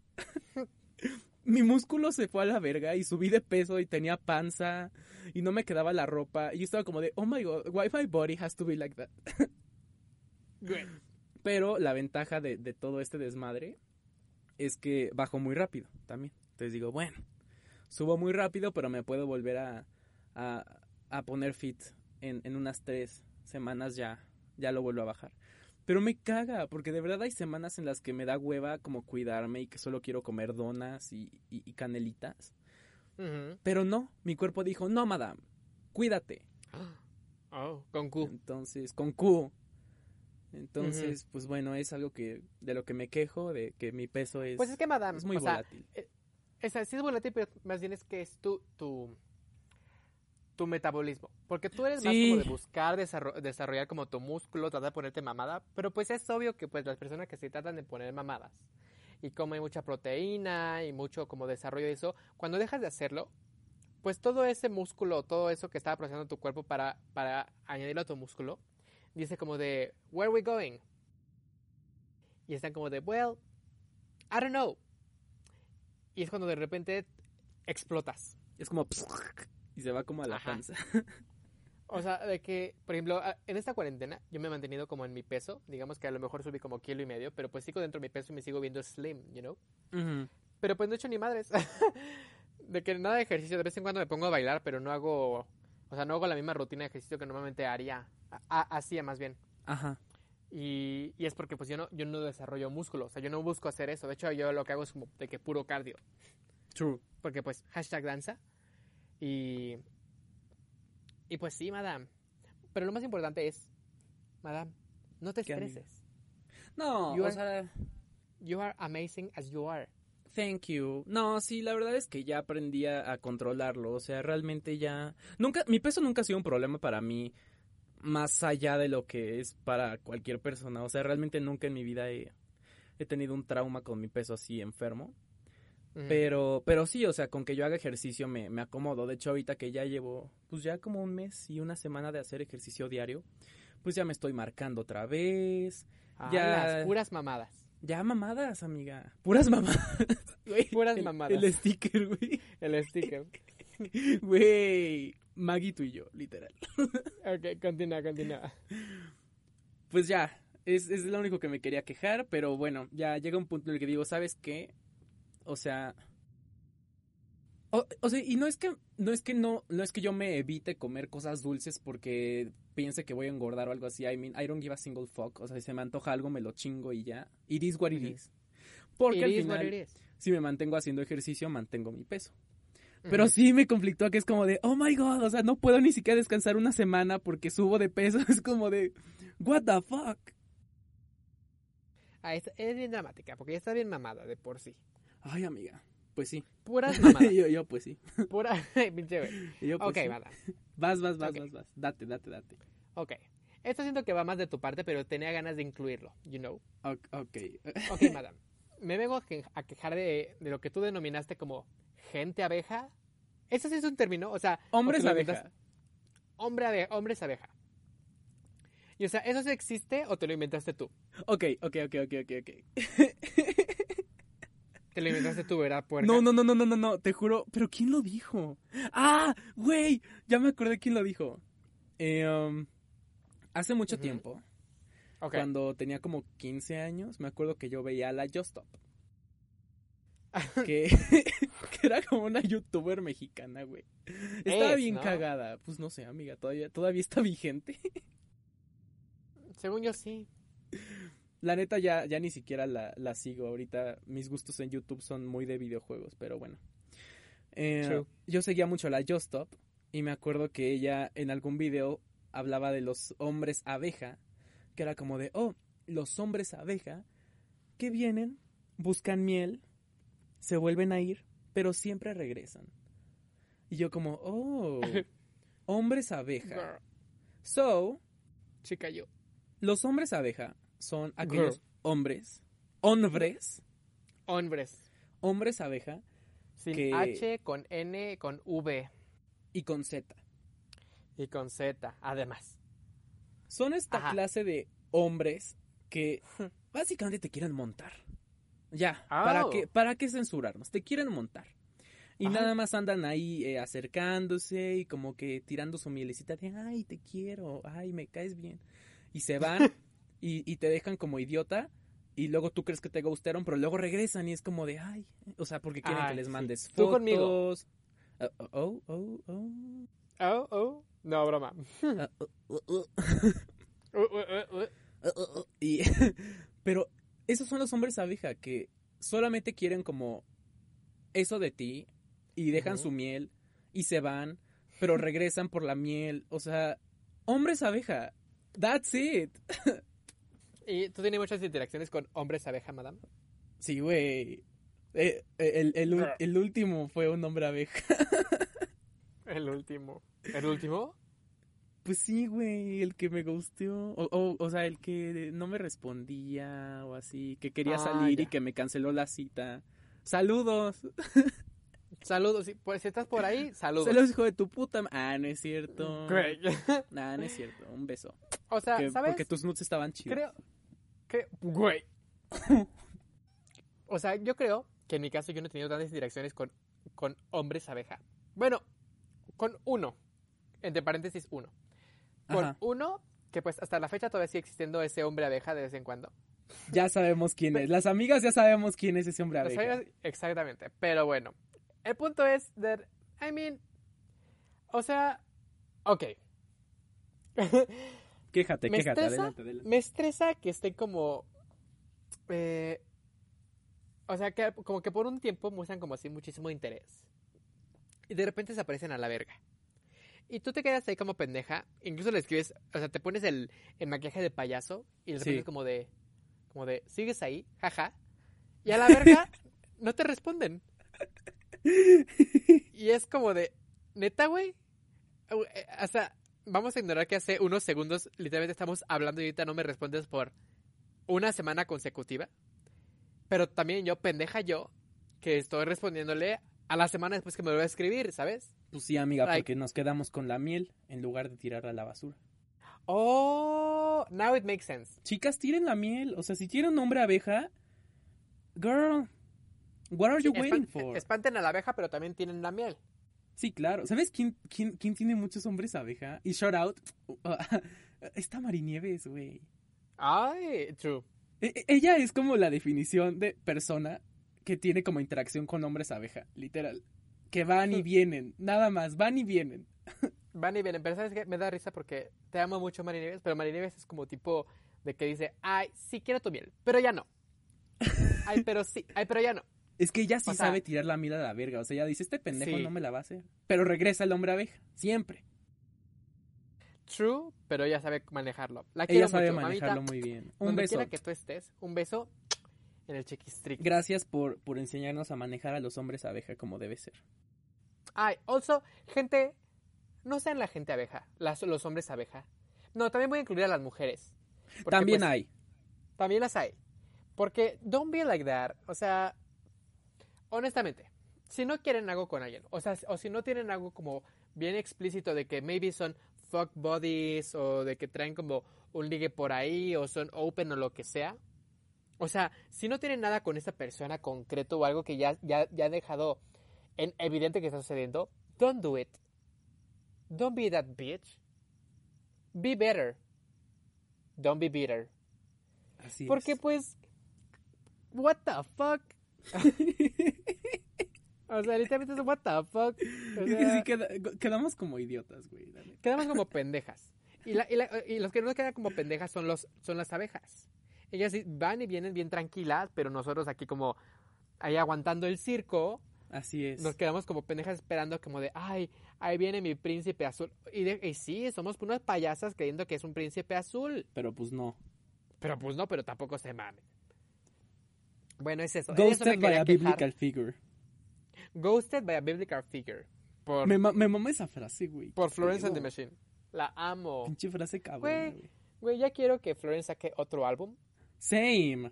mi músculo se fue a la verga y subí de peso y tenía panza y no me quedaba la ropa. Y yo estaba como de, oh my god, why my body has to be like that. Pero la ventaja de, de todo este desmadre es que bajo muy rápido también. Entonces digo, bueno, subo muy rápido, pero me puedo volver a, a, a poner fit en, en, unas tres semanas ya, ya lo vuelvo a bajar. Pero me caga, porque de verdad hay semanas en las que me da hueva como cuidarme y que solo quiero comer donas y, y, y canelitas. Uh -huh. Pero no, mi cuerpo dijo, no, madame, cuídate. Oh, con Q. Entonces, con Q. Entonces, uh -huh. pues bueno, es algo que de lo que me quejo, de que mi peso es Pues es que madame, es muy volátil. Sea, es, sí es volátil, pero más bien es que es tu tu tu metabolismo, porque tú eres Sí. más como de buscar desarro- desarrollar como tu músculo, tratar de ponerte mamada, pero pues es obvio que pues las personas que se tratan de poner mamadas y comen mucha proteína y mucho como desarrollo de eso, cuando dejas de hacerlo, pues todo ese músculo, todo eso que estaba procesando tu cuerpo para, para añadirlo a tu músculo, dice como de, where are we going? Y están como de, well, I don't know. Y es cuando de repente explotas. Es como y se va como a la Ajá. panza. O sea, de que, por ejemplo, en esta cuarentena yo me he mantenido como en mi peso. Digamos que a lo mejor subí como kilo y medio, pero pues sigo dentro de mi peso y me sigo viendo slim, you know? Pero pues no he hecho ni madres. de que nada de ejercicio. De vez en cuando me pongo a bailar, pero no hago... O sea, no hago la misma rutina de ejercicio que normalmente haría. Hacía más bien. Ajá. Y, y es porque pues yo no, yo no desarrollo músculo. O sea, yo no busco hacer eso. De hecho, yo lo que hago es como de que puro cardio. True. Porque pues hashtag danza. Y... Y pues sí, madame. Pero lo más importante es, madame, no te estreses. No, You o are- sea, You are amazing as you are. thank you. No, sí, la verdad es que ya aprendí a, a controlarlo, o sea, realmente ya nunca mi peso nunca ha sido un problema para mí más allá de lo que es para cualquier persona, o sea, realmente nunca en mi vida he, he tenido un trauma con mi peso así enfermo. Pero, pero sí, o sea, con que yo haga ejercicio me, me acomodo. De hecho, ahorita que ya llevo, pues ya como un mes y una semana de hacer ejercicio diario, pues ya me estoy marcando otra vez. Ah, ya- las puras mamadas. Ya mamadas, amiga. Puras mamadas. Puras el- mamadas. El sticker, güey. El sticker. Güey. Maggie tú y yo, literal. ok, continúa, continúa. Pues ya, es, es lo único que me quería quejar, pero bueno, ya llega un punto en el que digo, ¿sabes qué? O sea... O, o sea, y no es que no es que no no es que yo me evite comer cosas dulces porque piense que voy a engordar o algo así. I mean, I don't give a single fuck. O sea, si se me antoja algo me lo chingo y ya. It is what it is. Porque It al is what final, si me mantengo haciendo ejercicio, mantengo mi peso. Pero sí me conflictó que es como de, oh my god, o sea, no puedo ni siquiera descansar una semana porque subo de peso. Es como de, what the fuck. Ah, es, es bien dramática, porque ya está bien mamada de por sí. Ay, amiga, pues sí. Puras mamadas. yo, yo, pues sí. Pura... Pinche güey. Y yo, pues ok, sí. Vas, vas, vas, vas, vas. Date, date, date. Ok. Esto siento que va más de tu parte, pero tenía ganas de incluirlo, you know. Ok. ok. Madame. Me vengo a, que- a quejar de, de lo que tú denominaste como gente abeja. ¿Eso sí es un término? O sea, Hombres abeja. inventas- Hombre abe- hombres abeja. Y o sea, ¿eso sí existe o te lo inventaste tú? Ok, ok, ok, ok, ok, ok. Te lo inventaste tú, ¿verdad? Puerca? No, no, no, no, no, no, no, te juro. ¿Pero quién lo dijo? Ah, güey, ya me acordé quién lo dijo. Eh, um, hace mucho tiempo, cuando tenía como 15 años, me acuerdo que yo veía a la Just Stop. que, que era como una youtuber mexicana, güey. Estaba Es, bien ¿no? cagada. Pues no sé, amiga, todavía, todavía está vigente. Según yo sí. La neta ya, ya ni siquiera la, la sigo. Ahorita mis gustos en YouTube son muy de videojuegos, pero bueno. Eh, yo seguía mucho a la Just Stop y me acuerdo que ella en algún video hablaba de los hombres abeja, que era como de, oh, los hombres abeja que vienen, buscan miel, se vuelven a ir, pero siempre regresan. Y yo como, oh, hombres abeja. So, Chica yo. los hombres abeja son aquellos Girl. hombres, hombres, Hombres. hombres abeja Sin Que- H, con N, con V y con Z. y con Z, además. Son esta Ajá. clase de hombres que básicamente te quieren montar. Ya, ¿para, Oh. qué, ¿para qué censurarnos? Te quieren montar. Y nada más andan ahí eh, acercándose y como que tirando su mielecita de, ay, te quiero, ay, me caes bien. Y se van y, y te dejan como idiota y luego tú crees que te gustaron, pero luego regresan y es como de, ay, o sea, porque quieren Ay, que les sí. mandes Tú fotos. conmigo. Ah, oh, oh, oh, oh. Oh, oh. No, broma. Y, pero esos son los hombres abeja que solamente quieren como eso de ti y dejan su miel y se van, pero regresan por la miel. O sea, hombres abeja. That's it. ¿Y tú tienes muchas interacciones con hombres abeja, madame? Sí, güey. Eh, eh, el, el el último fue un hombre abeja. El último. ¿El último? Pues sí, güey, el que me gusteó. O, o, o sea, el que no me respondía o así, que quería Ah, salir y que me canceló la cita. Saludos. Saludos. sí, Pues si estás por ahí, saludos. Saludos, hijo de tu puta. Ah, no es cierto. Güey. Nah, no es cierto. Un beso. O sea, Que- ¿sabes? porque tus nudes estaban chidos. Creo que... Güey. o sea, yo creo que en mi caso yo no he tenido tantas interacciones con, con hombres abeja. Bueno, con uno. Entre paréntesis, uno. Con Ajá. uno que pues hasta la fecha todavía sigue existiendo ese hombre abeja de vez en cuando. Ya sabemos quién es. Las amigas ya sabemos quién es ese hombre abeja. amigas- exactamente. Pero bueno. El punto es that, I mean, o sea, ok. Quéjate, Me quéjate. estresa- Adelante, adelante. Me estresa que estén como, eh, o sea, que como que por un tiempo muestran como así muchísimo interés. Y de repente se aparecen a la verga. Y tú te quedas ahí como pendeja. Incluso le escribes, o sea, te pones el, el maquillaje de payaso y le Sí. pones como de, como de, sigues ahí, jaja. Y a la verga no te responden. Y es como de, neta, güey. Uh, eh, O sea, vamos a ignorar que hace unos segundos literalmente estamos hablando y ahorita no me respondes por una semana consecutiva. Pero también yo, pendeja yo, que estoy respondiéndole a la semana después que me lo voy a escribir, ¿sabes? Pues sí, amiga, Like- porque nos quedamos con la miel en lugar de tirarla a la basura. Oh, now it makes sense. Chicas, tiren la miel. O sea, si tiene un hombre abeja, girl, what are you Sí, waiting espan- for? Espanten a la abeja, pero también tienen la miel. Sí, claro. ¿Sabes quién, quién, quién tiene muchos hombres abeja? Y shout out, esta Marinieves, güey. Ay, true. E- e- Ella es como la definición de persona que tiene como interacción con hombres abeja, literal. Que van y vienen, nada más, van y vienen. Van y vienen, pero ¿sabes qué? Me da risa porque te amo mucho, Marinieves, pero Marinieves es como tipo de que dice, ay, sí quiero tu miel, pero ya no. Ay, pero sí, ay, pero ya no. Es que ella sí O sea- sabe tirar la miel a la verga. O sea, ella dice, este pendejo Sí. no me la va a hacer. Pero regresa el hombre abeja, siempre. True, pero ella sabe manejarlo. La Ella sabe mucho, manejarlo mamita. muy bien. Un Donde beso. quiera que tú estés, un beso en el chequistric. Gracias por, por enseñarnos a manejar a los hombres abeja como debe ser. Ay, also, gente, no sean la gente abeja, las, los hombres abeja. No, también voy a incluir a las mujeres. Porque, También pues, hay. También las hay. Porque don't be like that. O sea, honestamente, si no quieren algo con alguien, o sea, o si no tienen algo como bien explícito de que maybe son fuck buddies o de que traen como un ligue por ahí o son open o lo que sea. O sea, si no tienen nada con esa persona concreto o algo que ya, ya, ya ha dejado en evidente que está sucediendo, don't do it. Don't be that bitch. Be better. Don't be bitter. Así Porque es. pues, what the fuck. o sea, literalmente es what the fuck. O Es que sea, sí queda- quedamos como idiotas, güey. Quedamos como pendejas. Y, la- y la- y los que no quedan como pendejas son los son las abejas. Ellas van y vienen bien tranquilas, pero nosotros aquí como ahí aguantando el circo, Así es. nos quedamos como pendejas esperando como de, ay, ahí viene mi príncipe azul. Y, de, y sí, somos unas payasas creyendo que es un príncipe azul. Pero pues no. Pero pues no, pero tampoco se mamen. Bueno, es eso. Ghosted by a biblical figure. Ghosted by a biblical figure. Por, Me, ma- me mama esa frase, güey. por Florence and the Machine. La amo. Pinche frase cabrón, Güey. güey. Ya quiero que Florence saque otro álbum Same.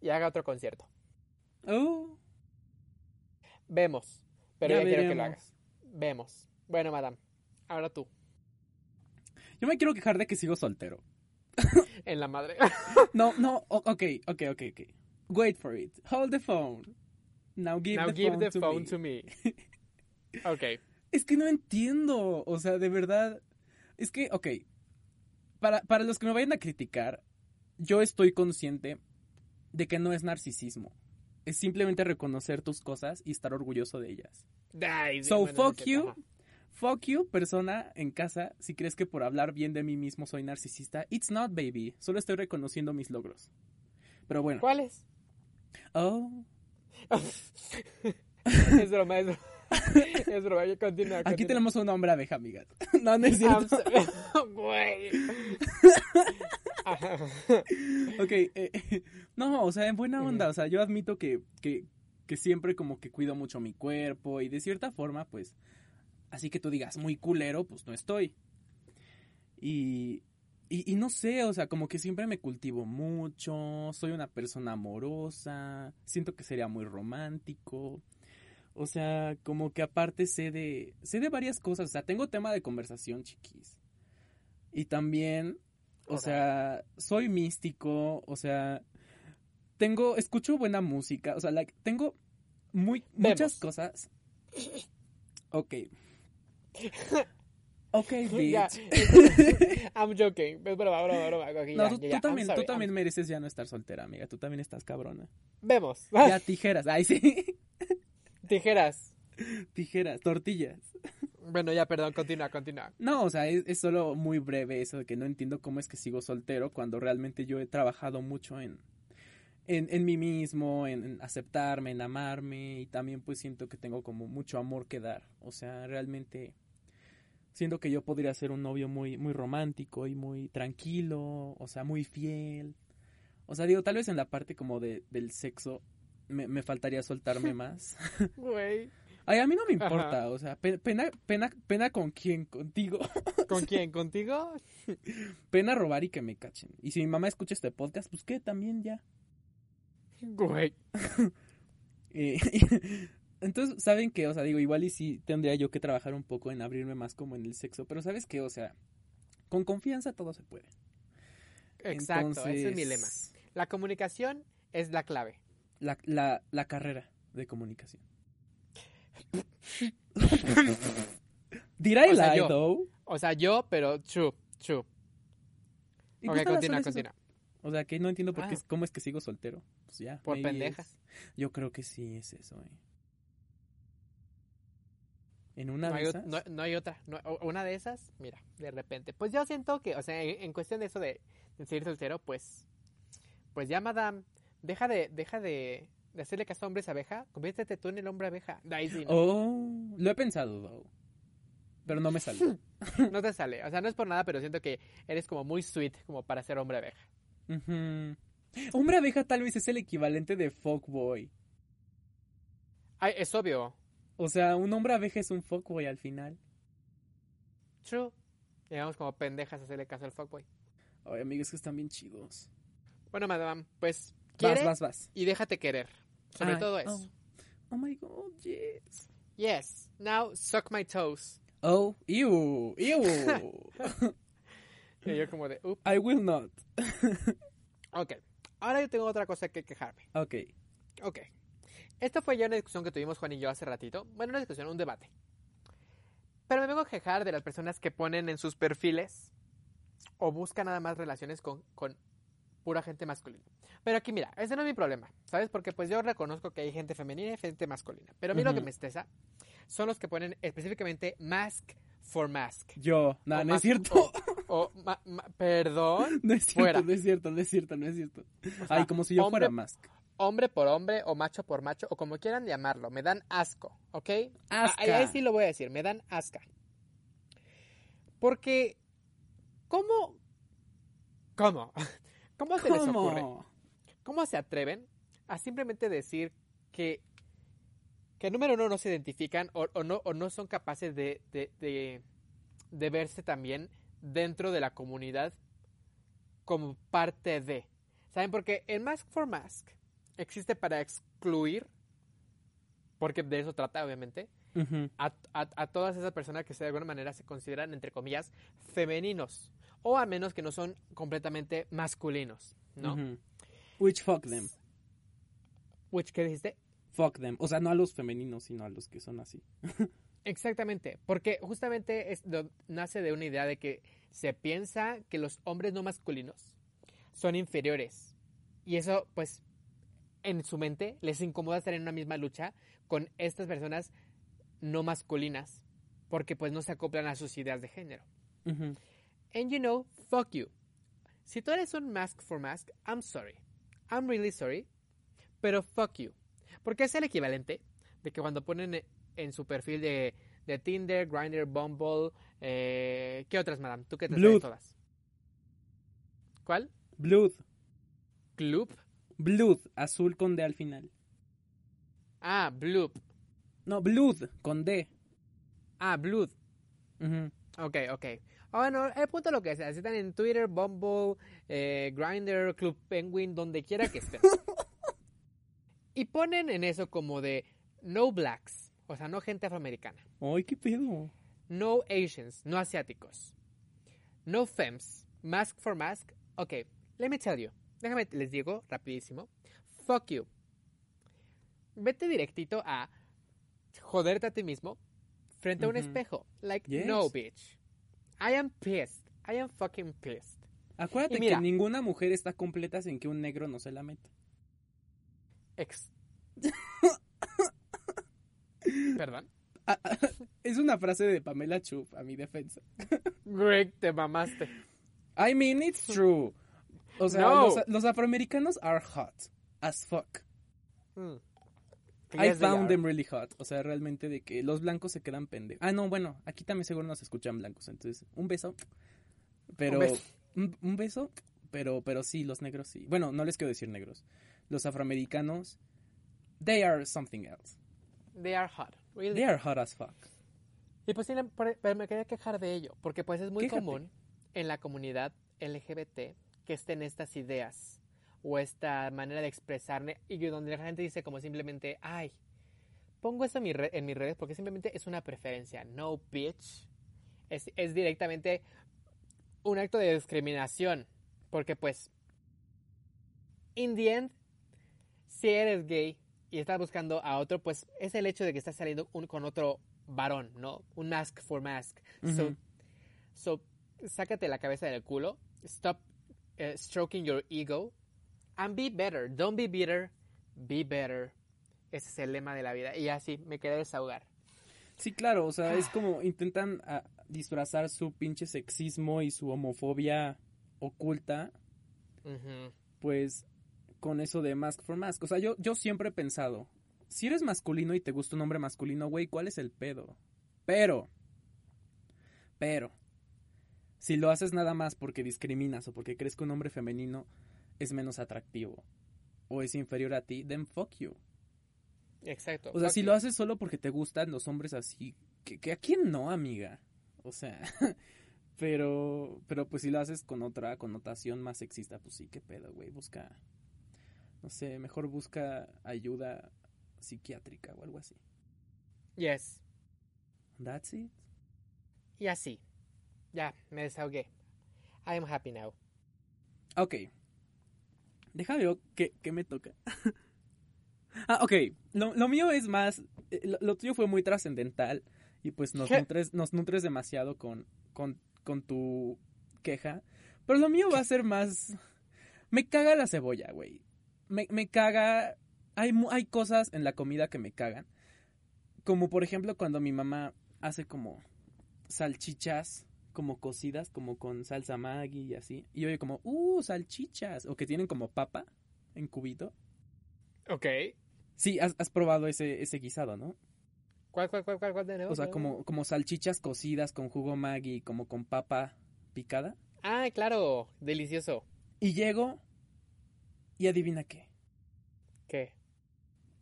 y haga otro concierto. Oh. Vemos. Pero ya ya, quiero que lo hagas. Vemos. Bueno, madame. Ahora tú. Yo me quiero quejar de que sigo soltero. En la madre. No, no, ok, ok, ok, ok. Wait for it. Hold the phone. Now give Now the give phone, the to, phone me. to me. ok. Es que no entiendo. O sea, de verdad. Es que, ok. Para, para los que me vayan a criticar, yo estoy consciente de que no es narcisismo. Es simplemente reconocer tus cosas y estar orgulloso de ellas. Ay, So, bueno, no fuck sé, you. ajá. Fuck you, persona en casa, si crees que por hablar bien de mí mismo soy narcisista. It's not, baby. Solo estoy reconociendo mis logros. Pero bueno. ¿Cuáles? Oh. es broma, es broma. Es broma, yo continúa. Aquí continúa. tenemos un hombre abeja, amigas. No, no es cierto. Güey. Ok, eh, no, o sea, en buena onda, o sea, yo admito que, que, que siempre como que cuido mucho mi cuerpo y de cierta forma, pues, así que tú digas muy culero, pues no estoy. Y, y, y no sé, o sea, como que siempre me cultivo mucho, soy una persona amorosa, siento que sería muy romántico. O sea, como que aparte sé de, sé de varias cosas, o sea, tengo tema de conversación, chiquis. Y también, o sea, soy místico, o sea, tengo, escucho buena música, o sea, like, tengo muy, muchas Vemos. cosas. Ok. Ok, Ya. bitch. I'm joking. Es broma, broma, broma. Ok, No, ya, tú, ya, tú ya. También, sorry, tú también I'm- mereces ya no estar soltera, amiga. Tú también estás cabrona. Vemos. Ya, tijeras. Ay, sí. Tijeras. Tijeras, tortillas. Bueno, ya, perdón. Continúa, continúa. No, o sea, es, es solo muy breve eso de que no entiendo cómo es que sigo soltero cuando realmente yo he trabajado mucho en, en, en mí mismo, en, en aceptarme, en amarme y también pues siento que tengo como mucho amor que dar. O sea, realmente siento que yo podría ser un novio muy, muy romántico y muy tranquilo, o sea, muy fiel. O sea, digo, tal vez en la parte como de, del sexo me, me faltaría soltarme más. Güey. Ay, a mí no me Ajá. importa, o sea, pe- pena, pena, pena con quién, contigo. ¿Con quién? ¿Contigo? Pena robar y que me cachen. Y si mi mamá escucha este podcast, pues que también ya. Güey. Eh, entonces, ¿saben qué? O sea, digo, igual y sí tendría yo que trabajar un poco en abrirme más como en el sexo, pero ¿sabes qué? O sea, con confianza todo se puede. Exacto, ese es mi lema. La comunicación es la clave. La, la, la carrera de comunicación. Did I O sea, lie, yo. though? O sea, yo, pero true, true. Ok, continúa, continúa. O sea, que no entiendo por qué, Ah. cómo es que sigo soltero. Pues ya. Por pendejas. es- Yo creo que sí es eso, eh. En una No de hay, esas. no- no hay otra. No- una de esas, mira, de repente. Pues yo siento que, o sea, en, en cuestión de eso de, de seguir soltero, pues. Pues ya, madame, deja de, deja de, de hacerle caso a hombres abeja. Conviértete tú en el hombre abeja. Ahí sí, Oh, lo he pensado, though. Pero no me salió. no te sale. O sea, no es por nada, pero siento que eres como muy sweet como para ser hombre abeja. Hombre abeja tal vez es el equivalente de fuckboy. Ay, es obvio. O sea, un hombre abeja es un fuckboy al final. True. Llegamos como pendejas a hacerle caso al fuckboy. Ay, amigos, que están bien chidos. Bueno, madame, pues Vas, quiere vas, vas. y déjate querer. Sobre Ay, todo eso. Oh. oh my god, yes. Yes. Now suck my toes. Oh, ew, ew. Y yo como de, up. I will not. Ok. Ahora yo tengo otra cosa que quejarme. Ok. Ok. Esta fue ya una discusión que tuvimos Juan y yo hace ratito. Bueno, una discusión, un debate. Pero me vengo a quejar de las personas que ponen en sus perfiles o buscan nada más relaciones con, con pura gente masculina. Pero aquí, mira, ese no es mi problema, ¿sabes? Porque pues yo reconozco que hay gente femenina y gente masculina. Pero a mí lo que me estresa son los que ponen específicamente mask for mask. Yo, no, O no es cierto. O, ma- ma- perdón, No es cierto, Fuera. no es cierto, no es cierto, no es cierto. O sea, Ay, como si yo hombre- fuera Mask. Hombre por hombre o macho por macho o como quieran llamarlo, me dan asco, ¿ok? Asca. Ahí, ahí sí lo voy a decir, me dan asca. Porque, ¿cómo? ¿Cómo? ¿Cómo se les ocurre? ¿Cómo? ¿Cómo se atreven a simplemente decir que, que número uno no se identifican o, o no, o no son capaces de, de, de- de verse también dentro de la comunidad como parte de? ¿Saben? Porque el Mask for Mask existe para excluir, porque de eso trata obviamente, a, a- a todas esas personas que de alguna manera se consideran, entre comillas, femeninos. O a menos que no son completamente masculinos, ¿no? Which fuck them. Which, ¿qué dijiste? Fuck them. O sea, no a los femeninos, sino a los que son así. Exactamente, porque justamente es, lo- nace de una idea de que se piensa que los hombres no masculinos son inferiores. Y eso, pues, en su mente les incomoda estar en una misma lucha con estas personas no masculinas, porque pues no se acoplan a sus ideas de género. And you know, fuck you. Si tú eres un mask for mask, I'm sorry. I'm really sorry. Pero fuck you. Porque es el equivalente de que cuando ponen en su perfil de, de Tinder, Grindr, Bumble, eh, ¿qué otras, madame? ¿Tú qué te sabes todas? ¿Cuál? Blood. Club. Blood. Azul con D al final. Ah, Bloop. No, Blood con D. Ah, Blood. Ujú. Ok, ok. Ah, Bueno, el punto lo que sea. Si están en Twitter, Bumble, eh, Grindr, Club Penguin, donde quiera que estén. y ponen en eso como de no blacks, o sea, no gente afroamericana. Ay, qué pedo. No Asians, no asiáticos. No femmes, mask for mask. Ok, let me tell you. Déjame, les digo rapidísimo. Fuck you. Vete directito a joderte a ti mismo frente a un espejo. Like, Yes. no, bitch. I am pissed. I am fucking pissed. Acuérdate mira. que ninguna mujer está completa sin que un negro no se la meta. Ex- Perdón. Ah, ah, es una frase de Pamela Chup a mi defensa. Greg, te mamaste. I mean, it's true. O sea, No. los, los afroamericanos are hot as fuck. Mm. I Yes, found them really hot. O sea, realmente de que los blancos se quedan pendejos. Ah, no, bueno, aquí también seguro nos escuchan blancos. Entonces, un beso. Pero. Un beso. Un, un beso. Pero, pero sí, los negros sí. Bueno, no les quiero decir negros. Los afroamericanos. They are something else. They are hot. Really They are hot as fuck. Y pues sí, pero me quería quejar de ello, porque pues es muy Quéjate. común en la comunidad LGBT que estén estas ideas o esta manera de expresar ne- y donde la gente dice como simplemente, ay, pongo eso en, mi re- en mis redes porque simplemente es una preferencia. No, bitch. Es, es directamente un acto de discriminación, porque pues, in the end, si eres gay y estás buscando a otro, pues es el hecho de que estás saliendo un- con otro varón, ¿no? Un mask for mask. So, so, sácate la cabeza del culo. Stop eh, stroking your ego. And be better. Don't be bitter. Be better. Ese es el lema de la vida. Y así me quedé desahogar. Sí, claro, o sea, es como intentan ah, disfrazar su pinche sexismo y su homofobia oculta, pues con eso de mask for mask. O sea, yo, yo siempre he pensado, si eres masculino y te gusta un hombre masculino, güey, ¿cuál es el pedo? Pero, pero, si lo haces nada más porque discriminas o porque crees que un hombre femenino es menos atractivo o es inferior a ti, then fuck you. Exacto. O sea, si you. lo haces solo porque te gustan los hombres así, que, que a quién no, amiga. O sea, pero, pero pues si lo haces con otra connotación más sexista, pues sí, qué pedo, güey. Busca, no sé, mejor busca ayuda psiquiátrica o algo así. Yes. That's it. Y así. Ya, me desahogué. I am happy now. Ok. Deja ver qué, qué me toca. ah, ok. Lo, lo mío es más. eh, Lo, lo tuyo fue muy trascendental. Y pues nos ¿Qué? nutres, nos nutres demasiado con, con, con tu queja. Pero lo mío va a ser más. Me caga la cebolla, güey. Me, me caga. Hay, hay cosas en la comida que me cagan. Como por ejemplo cuando mi mamá hace como salchichas como cocidas, como con salsa Maggi y así. Y oye como, uh, salchichas. O que tienen como papa en cubito. Ok. Sí, has, has probado ese, ese guisado, ¿no? ¿Cuál, cuál, cuál, cuál, cuál de nuevo? O sea, como, como salchichas cocidas con jugo Maggi, como con papa picada. Ah, claro. Delicioso. Y llego y adivina qué. ¿Qué?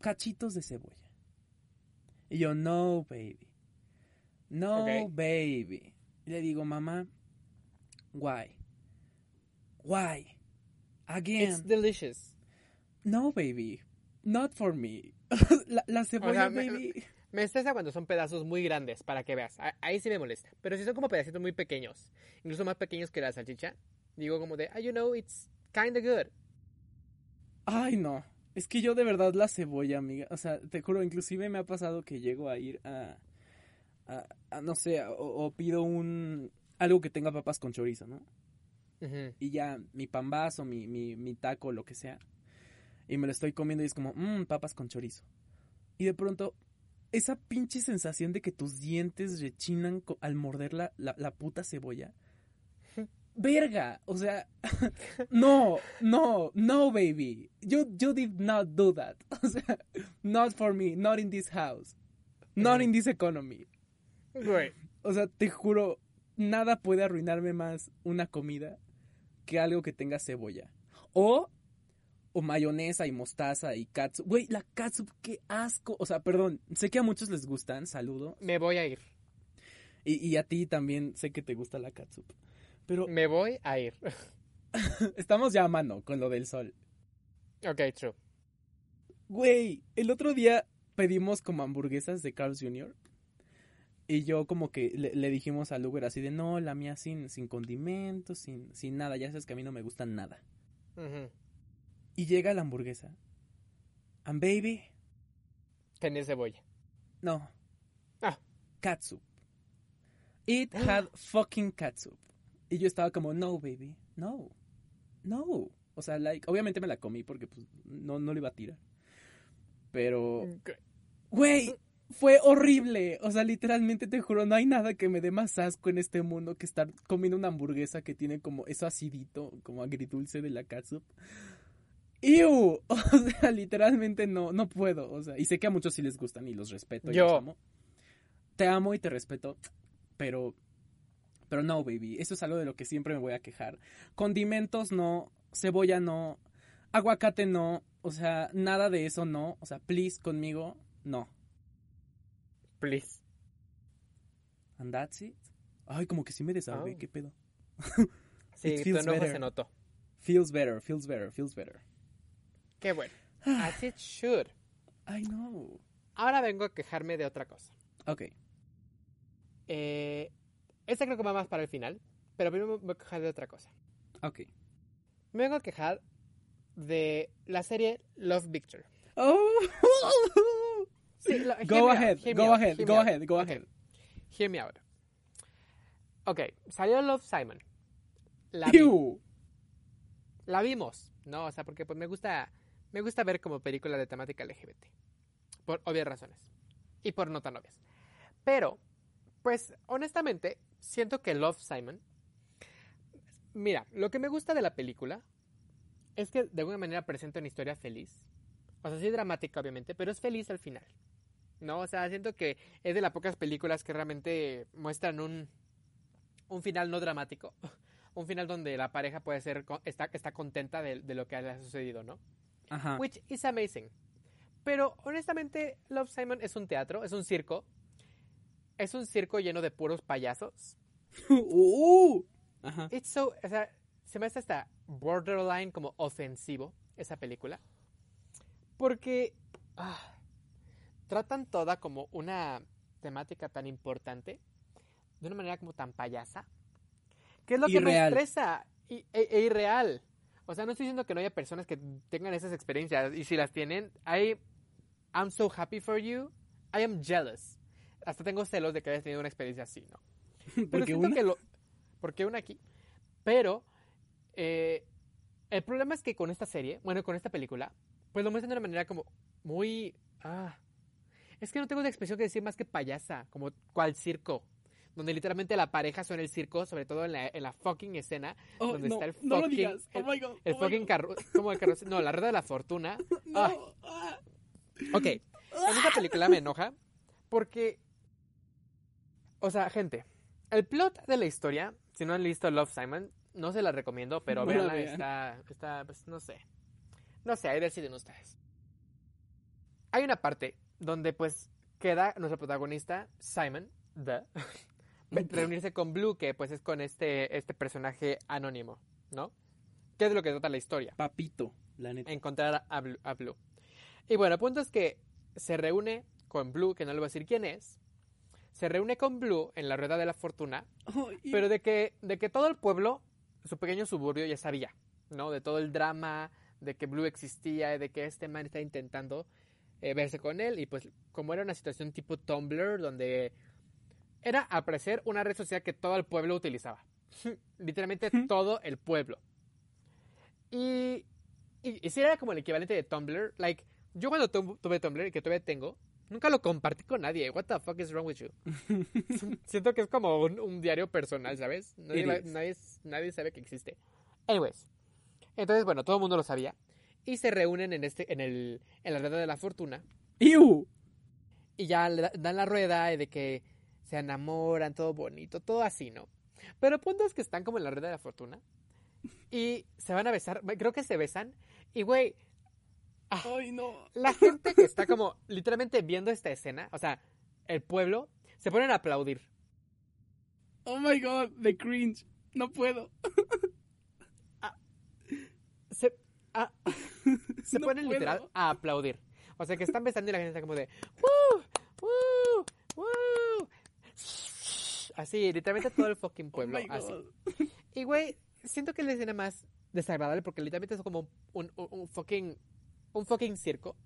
Cachitos de cebolla. Y yo, no, baby. No, baby. Y le digo, mamá, why? Why? Again. It's delicious. No, baby. Not for me. la, la cebolla, sea, me- baby. Me estresa cuando son pedazos muy grandes, para que veas. A- Ahí sí me molesta. Pero si son como pedacitos muy pequeños, incluso más pequeños que la salchicha, digo como de, ah, you know, it's kinda good. Ay, no. Es que yo de verdad la cebolla, amiga. O sea, te juro, inclusive me ha pasado que llego a ir a. a, a, no sé, o, o pido un. algo que tenga papas con chorizo, ¿no? Y ya mi pambazo, mi, mi, mi taco, lo que sea. Y me lo estoy comiendo y es como, mmm, papas con chorizo. Y de pronto, esa pinche sensación de que tus dientes rechinan al morder la, la, la puta cebolla. Verga, o sea, no, no, no, baby. You, you did not do that. O sea, not for me, not in this house, not in this economy. Güey. O sea, te juro, nada puede arruinarme más una comida que algo que tenga cebolla. O, o mayonesa y mostaza y katsu. Güey, la katsu, qué asco. O sea, perdón, sé que a muchos les gustan, saludo. Me voy a ir. Y, y a ti también sé que te gusta la katsu. Pero Me voy a ir. estamos ya a mano con lo del sol. ok, true. Güey, el otro día pedimos como hamburguesas de Carl's Jr. Y yo como que le, le dijimos al Uber así de, no, la mía sin, sin condimentos, sin, sin nada. Ya sabes que a mí no me gusta nada. Y llega la hamburguesa. And baby, Tenía cebolla. no. Ah. Catsup. It had fucking catsup. Y yo estaba como, no, baby, no. No. O sea, like, obviamente me la comí porque pues no, no le iba a tirar. Pero, güey, fue horrible. O sea, literalmente te juro, no hay nada que me dé más asco en este mundo que estar comiendo una hamburguesa que tiene como eso acidito, como agridulce de la catsup. ¡Ew! O sea, literalmente no, no puedo. O sea, y sé que a muchos sí les gustan y los respeto. y Yo. los amo. Te amo y te respeto, pero. Pero no, baby. Eso es algo de lo que siempre me voy a quejar. Condimentos no, cebolla no, aguacate no. O sea, nada de eso no. O sea, please conmigo, no. Please. And that's it. Ay, como que sí me desahogué, Oh. qué pedo. Sí, tu feels enojo better. se notó. Feels better, feels better, feels better. Qué bueno. As it should. I know. Ahora vengo a quejarme de otra cosa. Ok. Eh, esta creo que va más para el final, pero primero me voy a quejar de otra cosa. Ok. Me vengo a quejar de la serie Love Victor. Oh. Sí, lo- hear go out, ahead, go out, ahead, go out. ahead, go ahead. Hear me out. Ok, salió Love Simon. La, vi- la vimos, ¿no? O sea, porque pues me gusta, me gusta ver como película de temática LGBT. Por obvias razones. Y por no tan obvias. Pero, pues, honestamente, siento que Love Simon. Mira, lo que me gusta de la película es que de alguna manera presenta una historia feliz. O sea, sí dramática, obviamente, pero es feliz al final. ¿No? O sea, siento que es de las pocas películas que realmente muestran un, un final no dramático. Un final donde la pareja puede ser, está, está contenta de, de lo que le ha sucedido, ¿no? Ajá. Which is amazing. Pero honestamente, Love Simon es un teatro, es un circo. Es un circo lleno de puros payasos. Uh. Ajá. It's so, o sea, se me hace hasta borderline como ofensivo esa película. Porque ah, tratan toda como una temática tan importante de una manera como tan payasa. Que es lo que Irreal. me estresa y- e, e irreal. O sea, no estoy diciendo que no haya personas que tengan esas experiencias y si las tienen, I, I'm so happy for you. I am jealous. Hasta tengo celos de que hayas tenido una experiencia así, ¿no? Pero Porque una. que lo. Porque una aquí. Pero. eh, el problema es que con esta serie, bueno, con esta película, pues lo muestran de una manera como muy. Ah. Es que no tengo una expresión que decir más que payasa, como cual circo. Donde literalmente la pareja son el circo, sobre todo en la, en la fucking escena, Oh, donde no, está el no lo fucking- digas. Oh my god. el oh fucking carro. como el carro. No, la rueda de la fortuna. No. Ay. Ah. Ok, en esta película me enoja porque, o sea, gente, el plot de la historia, si no han visto Love Simon, no se la recomiendo, pero No la véanla, vean. está, está, pues no sé, no sé, ahí deciden ustedes. Hay una parte donde pues queda nuestro protagonista, Simon, the, reunirse con Blue, que pues es con este, este personaje anónimo, ¿no? ¿Qué es de lo que trata la historia? Papito, la neta. encontrar a Blue, a Blue. Y bueno, el punto es que se reúne con Blue, que no le voy a decir quién es. Se reúne con Blue en la rueda de la fortuna, y- pero de que, de que todo el pueblo, su pequeño suburbio, ya sabía, ¿no? De todo el drama, de que Blue existía, de que este man está intentando eh, verse con él. Y pues, como era una situación tipo Tumblr, donde era al parecer una red social que todo el pueblo utilizaba. Literalmente todo el pueblo. Y, y, si era como el equivalente de Tumblr, like, yo cuando tuve Tumblr y que todavía tengo, nunca lo compartí con nadie. What the fuck is wrong with you? Siento que es como un, diario personal, ¿sabes? Nadie, nadie, nadie, sabe que existe. Anyways. Entonces, bueno, todo el mundo lo sabía. Y se reúnen en este, en el, en la rueda de la fortuna. ¡Iu! Y ya dan la rueda de que se enamoran, todo bonito, todo así, ¿no? Pero el punto es que están como en la rueda de la fortuna. Y se van a besar. Creo que se besan. Y, güey, Ah, Ay, no. La gente que está como literalmente viendo esta escena, o sea, el pueblo, se ponen a aplaudir. Oh my god, the cringe. No puedo. Ah, se ponen literal a aplaudir. O sea, que están besando y la gente está como de ¡Woo! ¡Woo! ¡Woo! Así, literalmente todo el fucking oh pueblo. así. Y güey, siento que es la escena más desagradable porque literalmente es como un, un fucking un fucking circo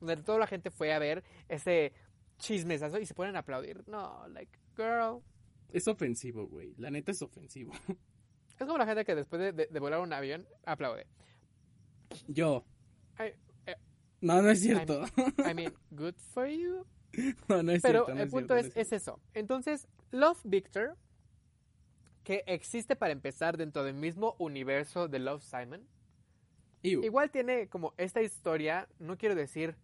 donde toda la gente fue a ver ese chismesazo y se ponen a aplaudir. No, like, girl. Es ofensivo, güey. La neta es ofensivo. Es como la gente que después de, volar un avión aplaude. Yo. Eh, no, no es cierto. I mean, good for you. No, no es Pero cierto. el punto es, es, eso. Entonces, Love Victor, que existe para empezar dentro del mismo universo de Love Simon, Igual tiene como esta historia, no quiero decir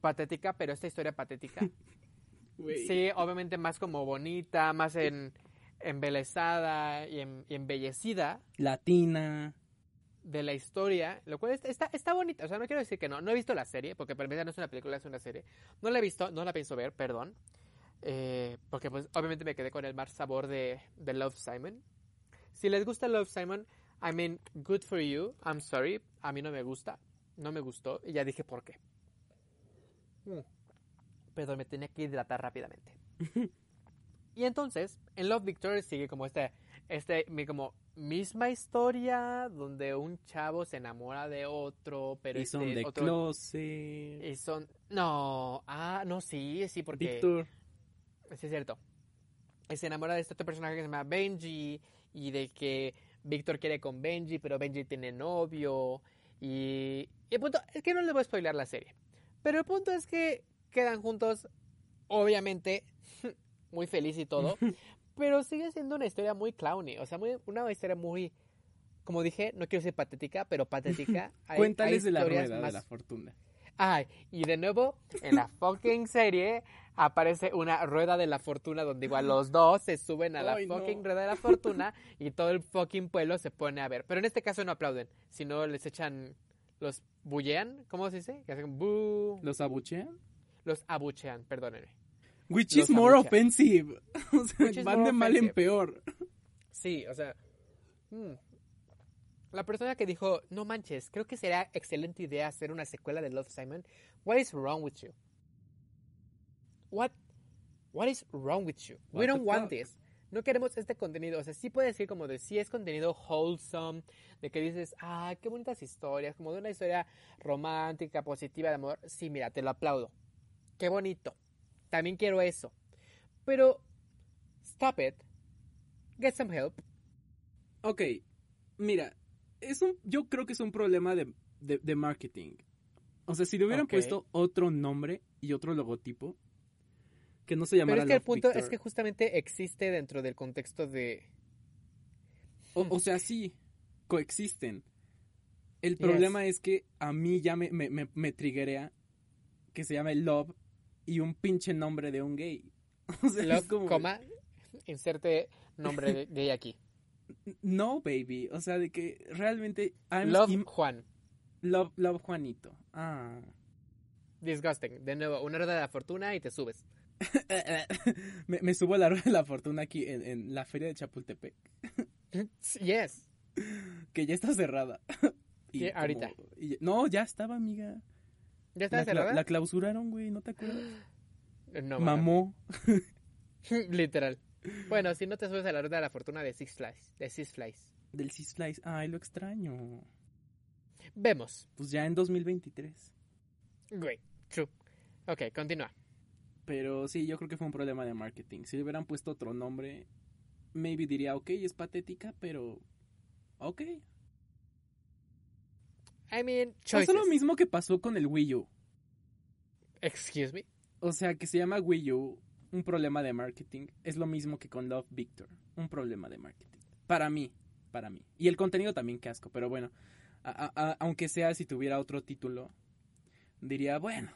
patética, pero esta historia patética. sí, obviamente más como bonita, más en, embelezada y, embellecida. Latina. De la historia, lo cual está, está bonita. O sea, no quiero decir que no. No he visto la serie, porque para mí no es una película, es una serie. No la he visto, no la pienso ver, perdón. Eh, porque pues obviamente me quedé con el más sabor de, de Love Simon. Si les gusta Love Simon, I mean, good for you. I'm sorry. A mí no me gusta. No me gustó. Y ya dije por qué. Mm. Pero me tenía que hidratar rápidamente. y entonces, en Love Victor sigue como este, este, como misma historia donde un chavo se enamora de otro, pero y son este de otro, closet. Y son, no, ah, no, sí, sí, porque. Victor. Sí, es cierto. Se enamora de este otro personaje que se llama Benji y de que Víctor quiere con Benji, pero Benji tiene novio. Y, el punto es que no le voy a spoiler la serie. Pero el punto es que quedan juntos, obviamente, muy feliz y todo. pero sigue siendo una historia muy clowny. O sea, muy, una historia muy, como dije, no quiero decir patética, pero patética. Cuéntales de la rueda de la fortuna. Ay, y de nuevo, en la fucking serie aparece una rueda de la fortuna donde igual los dos se suben a la fucking rueda de la fortuna y todo el fucking pueblo se pone a ver. Pero en este caso no aplauden, sino les echan, los bullean, ¿cómo se dice? Que hacen ¿Los abuchean? Los abuchean, perdónenme. Which is more offensive. o sea, van de mal en peor. Sí, o sea... Mm. La persona que dijo, no manches, creo que sería excelente idea hacer una secuela de Love Simon. What is wrong with you? What, what is wrong with you? We don't want this. No queremos este contenido. O sea, sí puede decir como de si es contenido wholesome, de que dices, ah, qué bonitas historias, como de una historia romántica, positiva de amor. Sí, mira, te lo aplaudo. Qué bonito. También quiero eso. Pero, stop it. Get some help. Ok, mira, es un, yo creo que es un problema de, de, marketing. O sea, si le hubieran puesto otro nombre y otro logotipo, que no se llamara Pero es que el punto es que justamente existe dentro del contexto de... O, sea, sí, coexisten. El problema es que a mí ya me, me, me, triggerea que se llame Love y un pinche nombre de un gay. O sea, Love, como... coma, inserte nombre gay aquí. No, baby. O sea, de que realmente. love Juan. Love, love Juanito. Ah. Disgusting. De nuevo, una rueda de la fortuna y te subes. me, subo a la rueda de la fortuna aquí en, la feria de Chapultepec. yes. Que ya está cerrada. y ahorita. no, ya estaba, amiga. ¿Ya está cerrada? La clausuraron, güey, ¿no te acuerdas? No. Mamó. Literal. Bueno, si no te subes a la rueda de la fortuna de Six Flags. De Six Flags. Del Six Flags. Ay, lo extraño. Vemos. Pues ya en 2023. Great, true. Ok, continúa. Pero sí, yo creo que fue un problema de marketing. Si le hubieran puesto otro nombre, maybe diría, ok, es patética, pero... Ok. I mean, Pasó lo mismo que pasó con el Wii U. Excuse me. O sea, que se llama Wii U, un problema de marketing. Es lo mismo que con Love Victor, un problema de marketing. Para mí, para mí. Y el contenido también, qué asco. Pero bueno, a- a- a- aunque sea si tuviera otro título, diría, bueno,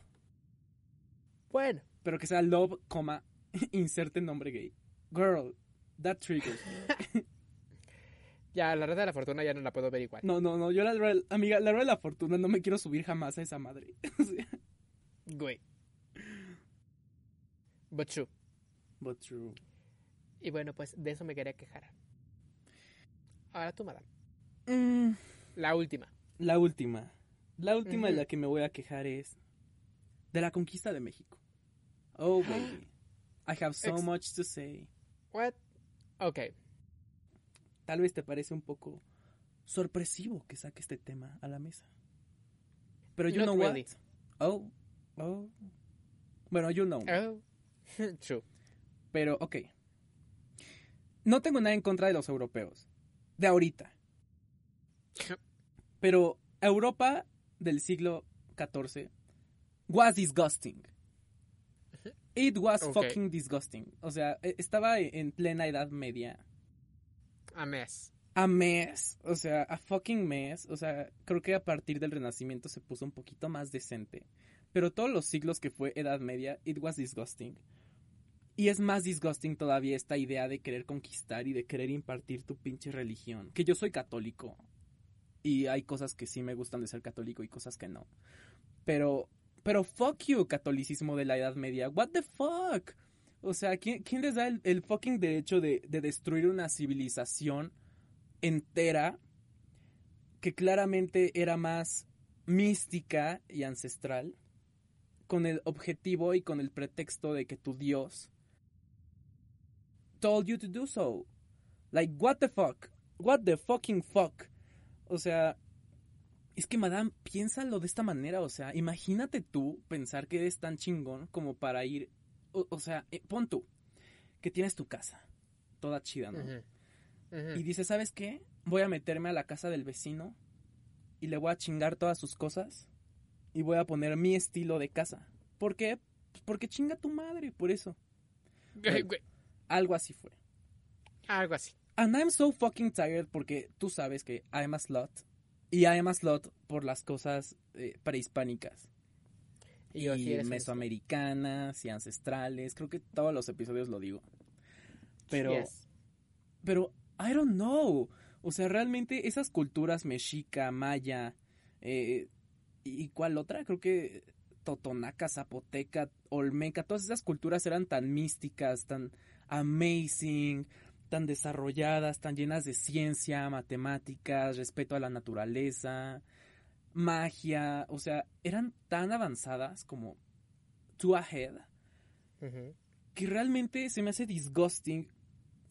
Bueno. pero que sea Love, coma, inserte nombre gay. Girl, that triggers. me. Ya, la red de la fortuna ya no la puedo ver igual. No, no, no, yo la rueda- amiga, la rueda de la fortuna no me quiero subir jamás a esa madre. Güey. But true. But true. Y bueno, pues de eso me quería quejar. Ahora tú, madame. Mm, La última. la última. La última de Ujú. la que me voy a quejar es de la conquista de México. Oh, baby. I have so Ex- much to say. What? Ok. Tal vez te parece un poco sorpresivo que saque este tema a la mesa. Pero you Not know really. what? Oh, oh. Bueno, you know. Oh. true. Pero, ok. No tengo nada en contra de los europeos. De ahorita. Pero Europa del siglo XIV was disgusting. It was fucking disgusting. O sea, e- estaba en plena edad media. A mes. A mes. O sea, a fucking mes. O sea, creo que a partir del Renacimiento se puso un poquito más decente. Pero todos los siglos que fue Edad Media, it was disgusting. Y es más disgusting todavía esta idea de querer conquistar y de querer impartir tu pinche religión. Que yo soy católico. Y hay cosas que sí me gustan de ser católico y cosas que no. Pero, pero fuck you, catolicismo de la Edad Media. What the fuck? O sea, ¿quién, quién les da el, fucking derecho de, de destruir una civilización entera que claramente era más mística y ancestral con el objetivo y con el pretexto de que tu Dios told you to do so. Like, what the fuck? What the fucking fuck? O sea, es que, madame, piénsalo de esta manera. O sea, imagínate tú pensar que eres tan chingón como para ir. O, o sea, eh, pon tú que tienes tu casa, toda chida, ¿no? Y dice, ¿sabes qué? Voy a meterme a la casa del vecino y le voy a chingar todas sus cosas y voy a poner mi estilo de casa. ¿Por qué? Pues porque chinga tu madre, por eso. Algo así fue. Algo así. And I'm so fucking tired porque tú sabes que I'm a slut. Y I'm a slut por las cosas eh, prehispánicas. Y, mesoamericanas y ancestrales. Creo que todos los episodios lo digo. Pero, Yes. pero, I don't know. O sea, realmente esas culturas mexica, maya, eh, ¿y cuál otra? Creo que totonaca, zapoteca, olmeca, todas esas culturas eran tan místicas, tan amazing, tan desarrolladas, tan llenas de ciencia, matemáticas, respeto a la naturaleza, magia, o sea, eran tan avanzadas como two ahead que realmente se me hace disgusting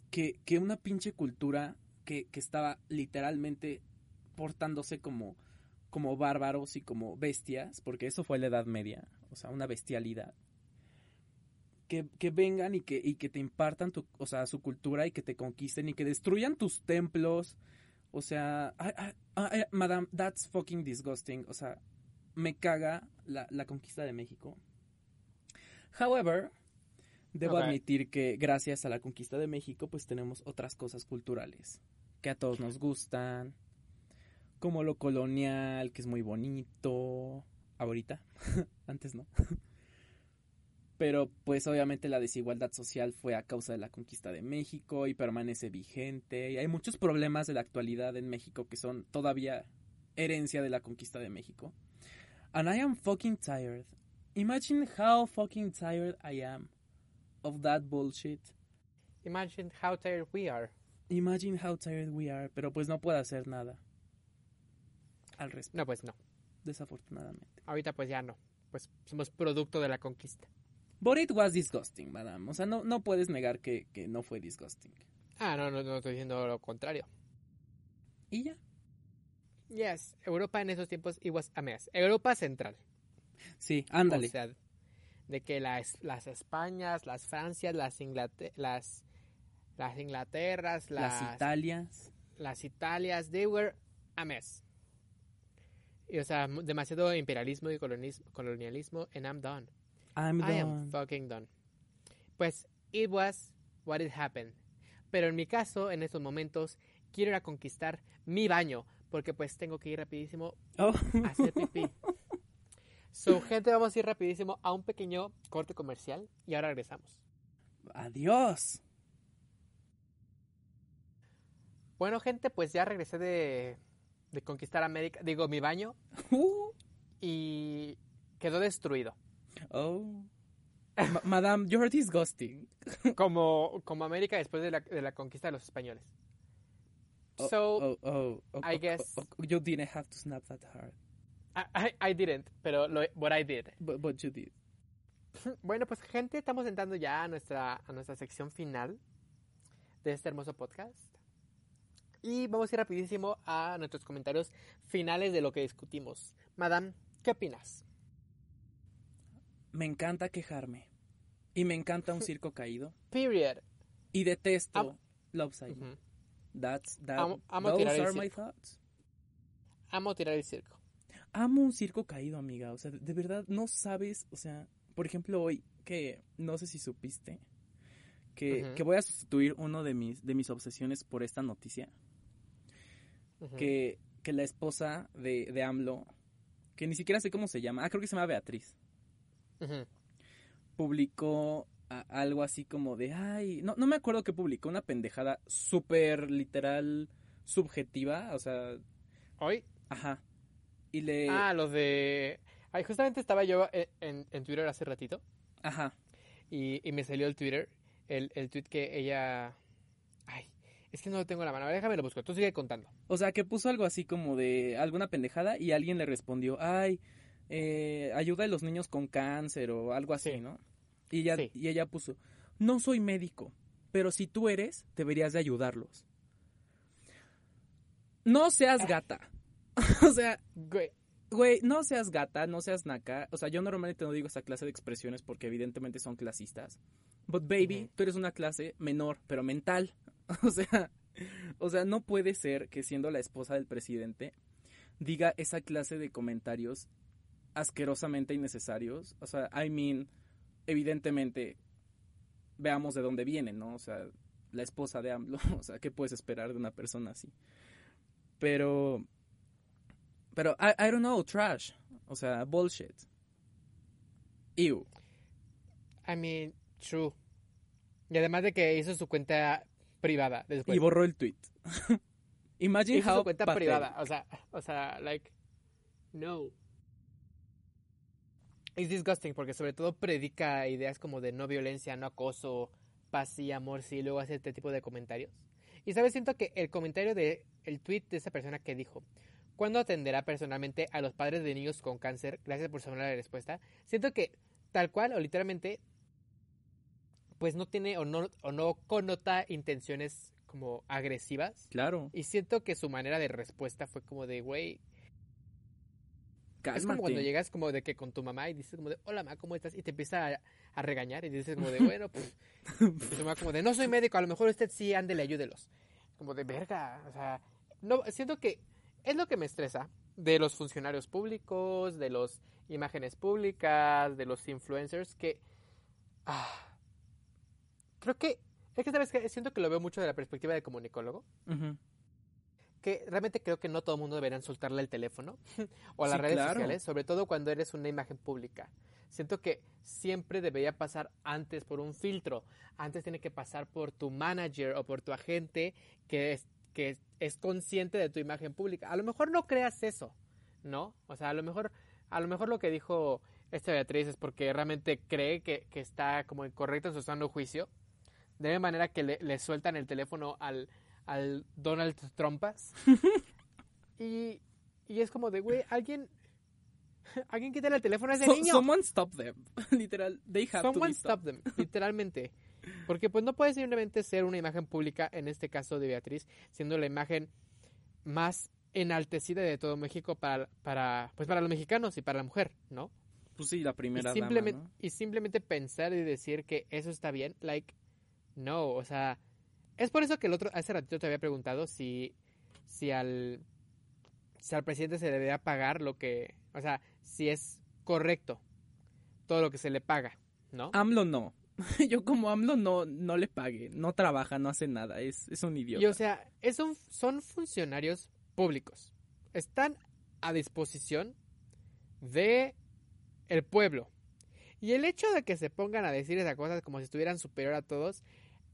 que, que una pinche cultura que, que estaba literalmente portándose como, como bárbaros y como bestias, porque eso fue la Edad Media, o sea, una bestialidad. Que, que vengan y que, y que te impartan tu, o sea, su cultura y que te conquisten y que destruyan tus templos. O sea, I- I- I- madame, that's fucking disgusting. O sea, me caga la, la conquista de México. However, debo admitir que gracias a la conquista de México, pues tenemos otras cosas culturales que a todos nos gustan, como lo colonial, que es muy bonito, ahorita, antes no. Pero pues obviamente la desigualdad social fue a causa de la conquista de México y permanece vigente. Y hay muchos problemas de la actualidad en México que son todavía herencia de la conquista de México. And I am fucking tired. Imagine how fucking tired I am of that bullshit. Imagine how tired we are. Imagine how tired we are, pero pues no puedo hacer nada al respecto, No, pues no. desafortunadamente. Ahorita pues ya no. Pues somos producto de la conquista. But it was disgusting, madame. O sea, no, no puedes negar que, que no fue disgusting. Ah, no, no, no estoy diciendo lo contrario. Y ya. Yes, Europa en esos tiempos it was a mess. Europa central. Sí, ándale. O sea, de que las, las Españas, las Francias, las, las, las Inglaterras, las, Las Italias. las Italias, they were a mess. Y, o sea, demasiado imperialismo y colonismo, colonialismo, and I'm done. I'm I am fucking done. Pues, it was what it happened. Pero en mi caso, en estos momentos, quiero ir a conquistar mi baño, porque pues tengo que ir rapidísimo Oh. a hacer pipí. So, gente, vamos a ir rapidísimo a un pequeño corte comercial y ahora regresamos. Adiós. Bueno, gente, pues ya regresé de, de conquistar América, digo, mi baño, Uh. y quedó destruido. Oh. Ma- Madame, you're disgusting. Como, como América después de la, de la conquista de los españoles. Oh, So, oh, oh, oh, I oh, guess- oh, oh, you didn't have to snap that hard, I, I- I didn't, pero lo, what I did. but, but you did. Bueno, pues gente, estamos entrando ya a nuestra, a nuestra sección final de este hermoso podcast. Y vamos a ir rapidísimo a nuestros comentarios finales de lo que discutimos. Madame, ¿qué opinas? Me encanta quejarme. Y me encanta un circo caído. Period. Y detesto Am- Love Simon. Ujú. That's that. Amo- amo those tirar el are my circo. thoughts. Amo tirar el circo. Amo un circo caído, amiga. O sea, de, verdad no sabes. O sea, por ejemplo, hoy que no sé si supiste que, que voy a sustituir uno de mis, de mis obsesiones por esta noticia. Que, que la esposa de, de AMLO, que ni siquiera sé cómo se llama, ah, creo que se llama Beatriz, Publicó algo así como de, ay, no, no me acuerdo qué publicó, una pendejada súper literal subjetiva, o sea, Hoy. ajá. Y le... Ah, los de... Ay, justamente estaba yo en, en- en Twitter hace ratito Ajá. y, y me salió el Twitter, el, el tweet que ella... Ay, es que no lo tengo en la mano. Déjame lo busco. Tú sigue contando. O sea, que puso algo así como de alguna pendejada y alguien le respondió, ay, eh, ayuda a los niños con cáncer o algo así, Sí. ¿no? Y ella, Sí. y ella puso, no soy médico, pero si tú eres, deberías de ayudarlos. No seas gata. o sea, Güey, güey, no seas gata, no seas naca. O sea, yo normalmente no digo esa clase de expresiones porque evidentemente son clasistas. But baby, tú eres una clase menor, pero mental. O sea, o sea, no puede ser que siendo la esposa del presidente diga esa clase de comentarios asquerosamente innecesarios. O sea, I mean, evidentemente veamos de dónde viene, ¿no? O sea, la esposa de AMLO, o sea, ¿qué puedes esperar de una persona así? Pero pero I, I don't know, trash. O sea, bullshit. Ew. I mean, true. Y además de que hizo su cuenta privada después. y borró el tweet. Imagine hizo how su cuenta privada. O sea, o sea, like, no. Es disgusting porque sobre todo predica ideas como de no violencia, no acoso, paz y amor, sí, y luego hace este tipo de comentarios. Y sabes, siento que el comentario de el tweet de esa persona que dijo, ¿cuándo atenderá personalmente a los padres de niños con cáncer? Gracias por saber la respuesta. Siento que tal cual o literalmente pues no tiene o no o no connota intenciones como agresivas. Claro, Y siento que su manera de respuesta fue como de, güey, cálmate. es como cuando llegas como de que con tu mamá y dices como de, hola mamá, ¿cómo estás? Y te empieza a, a regañar y dices como de, bueno, pues, y tu mamá como de, no soy médico, a lo mejor usted sí, ándele, ayúdelos. Como de, verga, o sea, no, siento que es lo que me estresa de los funcionarios públicos, de las imágenes públicas, de los influencers, que, ah, creo que, es que sabes siento que lo veo mucho de la perspectiva de comunicólogo Ujú. Que realmente creo que no todo el mundo debería soltarle el teléfono o las Sí, redes claro. sociales, sobre todo cuando eres una imagen pública. Siento que siempre debería pasar antes por un filtro. Antes tiene que pasar por tu manager o por tu agente que es, que es consciente de tu imagen pública. A lo mejor no creas eso, ¿no? O sea, a lo mejor, a lo mejor lo que dijo esta Beatriz es porque realmente cree que, que está como incorrecto en su sano juicio. De manera que le, le sueltan el teléfono al, al Donald Trumpas. y, y es como de, güey, alguien. Alguien quítale el teléfono a ese So- niño. someone stop them. Literal, they have to Someone be stopped. stop them, literalmente. Porque pues no puede simplemente ser una imagen pública, en este caso de Beatriz, siendo la imagen más enaltecida de todo México para, para, pues para los mexicanos y para la mujer, ¿no? Pues sí, la primera y simplemente, dama, ¿no? y simplemente pensar y decir que eso está bien, like, no, o sea, es por eso que el otro, hace ratito te había preguntado si, si al, si al presidente se debería pagar lo que, o sea, si es correcto todo lo que se le paga, ¿no? AMLO no. Yo como AMLO no, no le pague, no trabaja, no hace nada, es, es un idiota. Y o sea, es un- son funcionarios públicos. Están a disposición de el pueblo. Y el hecho de que se pongan a decir esas cosas como si estuvieran superior a todos,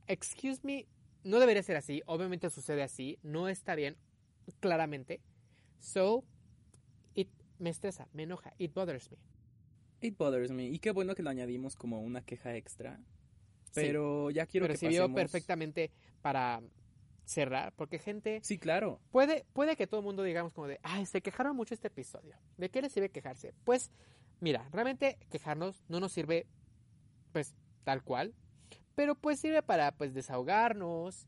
excuse me, no debería ser así. Obviamente sucede así, no está bien, claramente. So, it me estresa, me enoja, it bothers me. It bothers me. Y qué bueno que lo añadimos como una queja extra. Sí, Pero ya quiero pero que sirvió pasemos... perfectamente para cerrar, porque gente Sí, claro. Puede, puede que todo el mundo digamos como de, ay, se quejaron mucho este episodio. ¿De qué les sirve quejarse? Pues, mira, realmente quejarnos no nos sirve, pues, tal cual. Pero pues sirve para, pues, desahogarnos,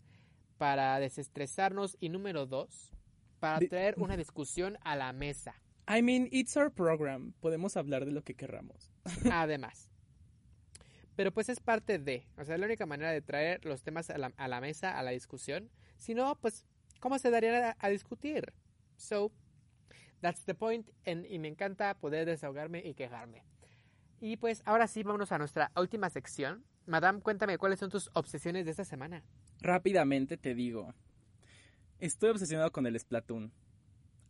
para desestresarnos y número dos, para traer una discusión a la mesa. I mean, it's our program. Podemos hablar de lo que querramos. Además. Pero pues es parte de, o sea, es la única manera de traer los temas a la, a la mesa, a la discusión. Si no, pues, ¿cómo se daría a, a discutir? So, that's the point. en- y me encanta poder desahogarme y quejarme. Y pues, ahora sí, vámonos a nuestra última sección. Madame, cuéntame cuáles son tus obsesiones de esta semana. Rápidamente te digo. Estoy obsesionado con el Splatoon.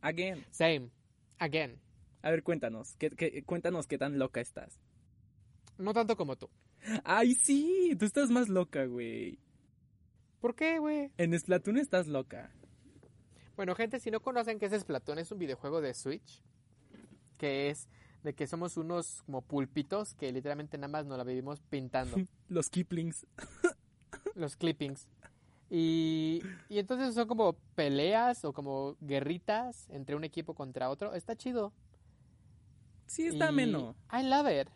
Again. Same. Again. A ver, cuéntanos. ¿qué, qué- cuéntanos qué tan loca estás. No tanto como tú. Ay, sí. Tú estás más loca, güey. ¿Por qué, güey? En Splatoon estás loca. Bueno, gente, si no conocen qué es Splatoon, es un videojuego de Switch. Que es de que somos unos como pulpitos que literalmente nada más nos la vivimos pintando. Los Kiplings. los clippings. Y, y entonces son como peleas o como guerritas entre un equipo contra otro. Está chido. Sí, está Y ameno. I love it.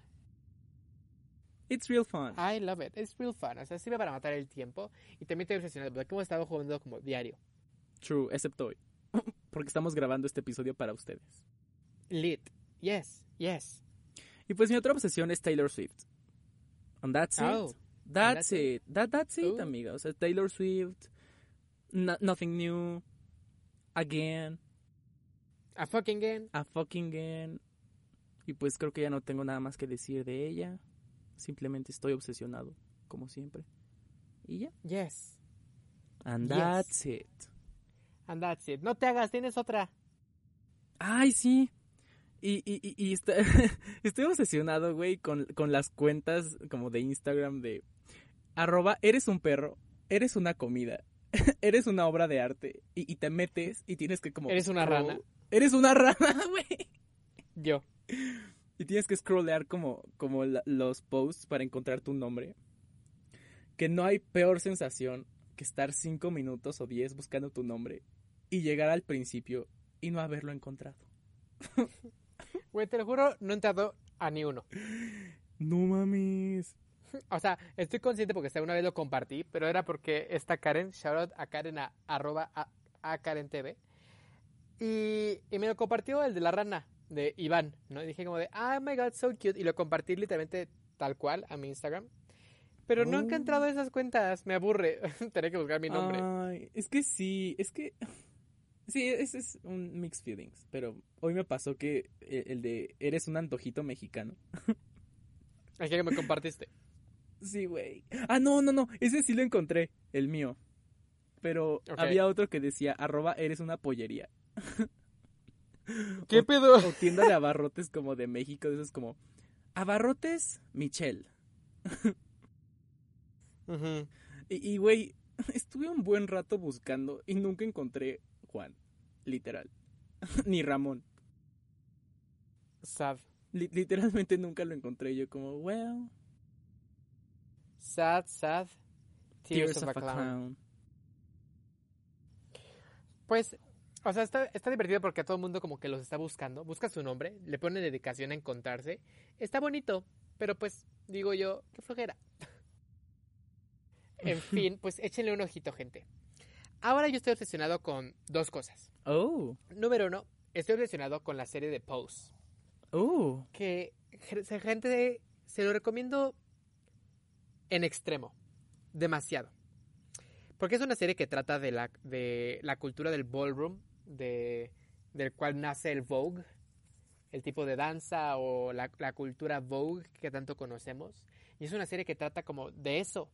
It's real fun. I love it. It's real fun. O sea, sirve para matar el tiempo. Y también te obsesionado. Porque hemos estado jugando como diario. True, excepto hoy. Porque estamos grabando este episodio para ustedes. Lit. Yes. Yes. Y pues mi otra obsesión es Taylor Swift. And that's Oh. it. That's, that's it. That, that's it, Ooh. amiga. O sea, Taylor Swift. no- nothing new. Again. A fucking game. A fucking again. Y pues creo que ya no tengo nada más que decir de ella. Simplemente estoy obsesionado, como siempre. Y ya. Yes. And Yes. that's it. And that's it. No te hagas, tienes otra. Ay, sí. Y, y, y, y está- estoy obsesionado, güey, con, con las cuentas como de Instagram de arroba, eres un perro, eres una comida, eres una obra de arte. Y, y te metes y tienes que como... Eres una scroll- rana. Eres una rana, güey. Yo. Y tienes que scrollear como, como la- los posts para encontrar tu nombre. Que no hay peor sensación que estar cinco minutos o diez buscando tu nombre y llegar al principio y no haberlo encontrado. Güey, te lo juro, no he entrado a ni uno. No mames. O sea, estoy consciente porque una vez lo compartí, pero era porque esta Karen, shout out a Karen a, arroba a, a Karen TV, y, y me lo compartió el de la rana, de Iván, ¿no? Y dije como de, oh my god, so cute, y lo compartí literalmente tal cual a mi Instagram. Pero no he Oh. encontrado esas cuentas, me aburre tener que buscar mi nombre. Ay, es que sí, es que... Sí, ese es un mixed feelings, pero hoy me pasó que el el de eres un antojito mexicano. El que me compartiste. Sí, güey. Ah, no, no, no, ese sí lo encontré, el mío. Pero había otro que decía, arroba, eres una pollería. ¿Qué pedo? O tienda de abarrotes como de México, de esos como, abarrotes Michelle. Y, y, güey, estuve un buen rato buscando y nunca encontré Juan, literal. Ni Ramón. Sad. Li- literalmente nunca lo encontré. Yo como, well, Sad, sad. Tears, of, a, clown. Pues, o sea, está, está divertido porque a todo el mundo como que los está buscando. Busca su nombre, le pone dedicación a encontrarse. Está bonito, pero pues, digo yo, qué flojera. en fin, pues échenle un ojito, gente. Ahora yo estoy obsesionado con dos cosas. Oh. Número uno, estoy obsesionado con la serie de Pose. Oh. Que ge- gente se lo recomiendo en extremo. Demasiado. Porque es una serie que trata de la, de la cultura del ballroom, de, del cual nace el Vogue, el tipo de danza o la, la cultura Vogue que tanto conocemos. Y es una serie que trata como de eso.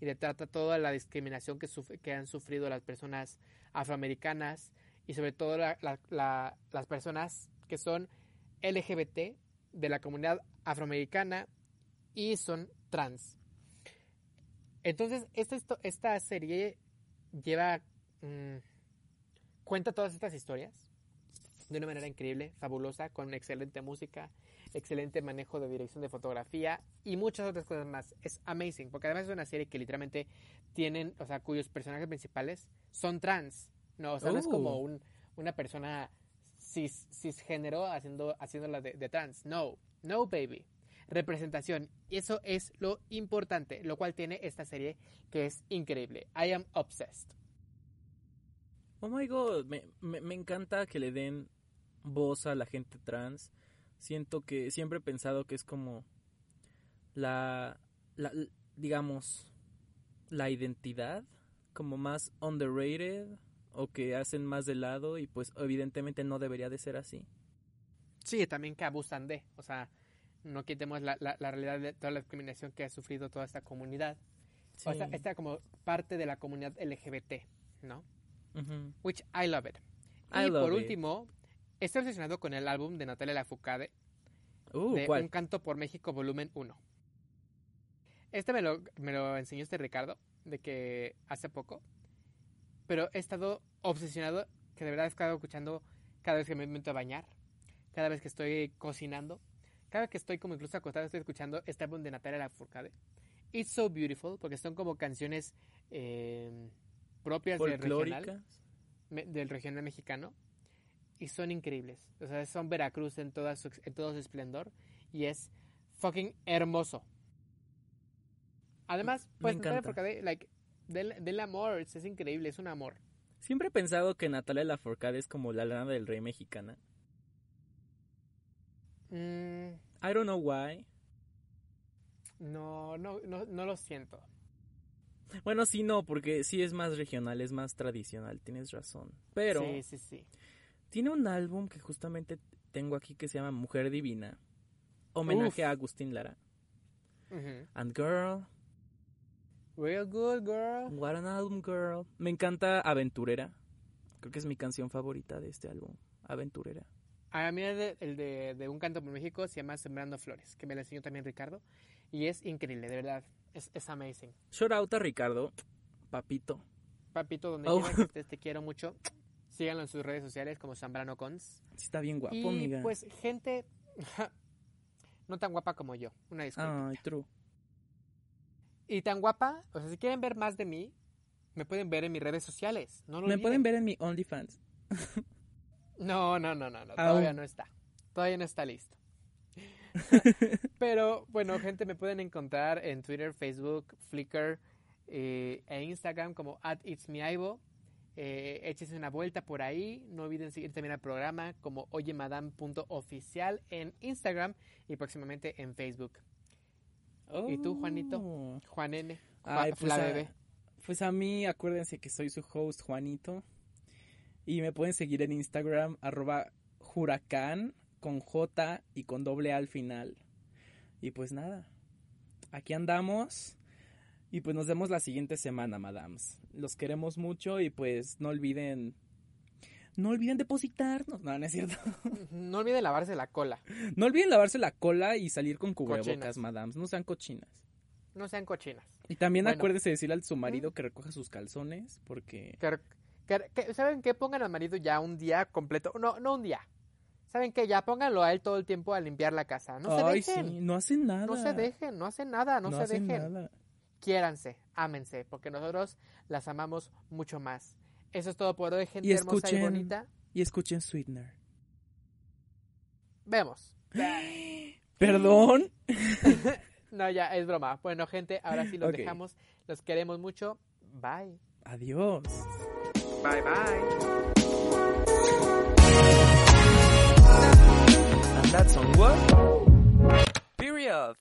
Y de trata toda la discriminación que, han sufrido las personas afroamericanas y sobre todo la- la- la- las personas que son LGBT de la comunidad afroamericana y son trans. Entonces, esta, esta serie lleva. mm, cuenta todas estas historias de una manera increíble, fabulosa, con excelente música, excelente manejo de dirección de fotografía y muchas otras cosas más. Es amazing, porque además es una serie que literalmente tienen, o sea, cuyos personajes principales son trans. No, o sea, no es como Oh. un, una persona cis, cisgénero haciendo, haciéndola de, de trans. No, no, baby. Representación. Y eso es lo importante, lo cual tiene esta serie que es increíble. I am obsessed. Oh my god, me, me, me encanta que le den voz a la gente trans. Siento que siempre he pensado que es como la, la digamos, la identidad como más underrated o que hacen más de lado y pues evidentemente no debería de ser así. Sí, también que abusan de, o sea, no quitemos la, la, la realidad de toda la discriminación que ha sufrido toda esta comunidad. O sea, esta como parte de la comunidad LGBT, ¿no? Which I love it. I y love por it. último, estoy obsesionado con el álbum de Natalia Lafourcade, Uh, de ¿cuál? Un Canto por México, volumen 1. Este me lo, me lo enseñó este Ricardo, de que hace poco. Pero he estado obsesionado, que de verdad he estado escuchando cada vez que me meto a bañar, cada vez que estoy cocinando, cada vez que estoy como incluso acostado estoy escuchando este álbum de Natalia Lafourcade. It's so beautiful, porque son como canciones eh, propias del regional me- del regional mexicano y son increíbles. O sea, son Veracruz en, toda su, en todo su esplendor y es fucking hermoso. Además, pues Natalia. Forcade, like, del, del amor, es, es increíble, es un amor. Siempre he pensado que Natalia Lafourcade es como la lana del rey mexicana. Mm, I don't know why. no, no, no, no lo siento. Bueno, sí, no, porque sí es más regional, es más tradicional, tienes razón. Pero Sí, sí, sí. Tiene un álbum que justamente tengo aquí que se llama Mujer Divina. Homenaje Uf. a Agustín Lara. And Girl, Real good, girl. what an album, girl. Me encanta Aventurera. Creo que es mi canción favorita de este álbum. Aventurera. A mí el de, el de, de Un Canto por México se llama Sembrando Flores, que me lo enseñó también Ricardo. Y es increíble, de verdad. Es, es amazing. Shout out a Ricardo, papito. Papito, donde Oh. quiera que estés, te quiero mucho. Síganlo en sus redes sociales como Zambrano Cons. Sí está bien guapo, y amiga. pues, gente no tan guapa como yo. Una disculpa. Ay, true. Y tan guapa, o sea, si quieren ver más de mí, me pueden ver en mis redes sociales. No lo Me olviden. pueden ver en mi OnlyFans. No, no, no, no, no. Todavía no está. Todavía no está listo. Pero bueno, gente, me pueden encontrar en Twitter, Facebook, Flickr eh, e Instagram como at itsmeaibo. Eh, échense una vuelta por ahí. No olviden seguir también al programa como oyemadam.oficial en Instagram y próximamente en Facebook. ¿Y tú, Juanito? Oh. Juan N. Ju- Ay, pues, a, pues a mí, acuérdense que soy su host, Juanito. Y me pueden seguir en Instagram, arroba huracán, con J y con doble A al final. Y pues nada, aquí andamos. Y pues nos vemos la siguiente semana, madams. Los queremos mucho y pues no olviden... No olviden depositarnos. No, no es cierto. No olviden lavarse la cola. No olviden lavarse la cola y salir con cubrebocas, Cochinas. madams. No sean cochinas. No sean cochinas. Y también Bueno. acuérdese de decirle a su marido que recoja sus calzones porque... Que, que- ¿Saben qué? Pongan al marido ya un día completo. No, no un día. ¿Saben qué? Ya pónganlo a él todo el tiempo a limpiar la casa. No se dejen. sí, no hacen nada. No se dejen, no hacen nada, no, se hacen dejen. nada. Quiéranse, ámense, porque nosotros las amamos mucho más. Eso es todo por hoy, gente Y hermosa y escuchen- bonita. Y escuchen Sweetener. Vemos. ¿Perdón? No, ya, es broma. Bueno, gente, ahora sí los dejamos. Los queremos mucho. Bye. Adiós. Bye bye. And that's on what? Period.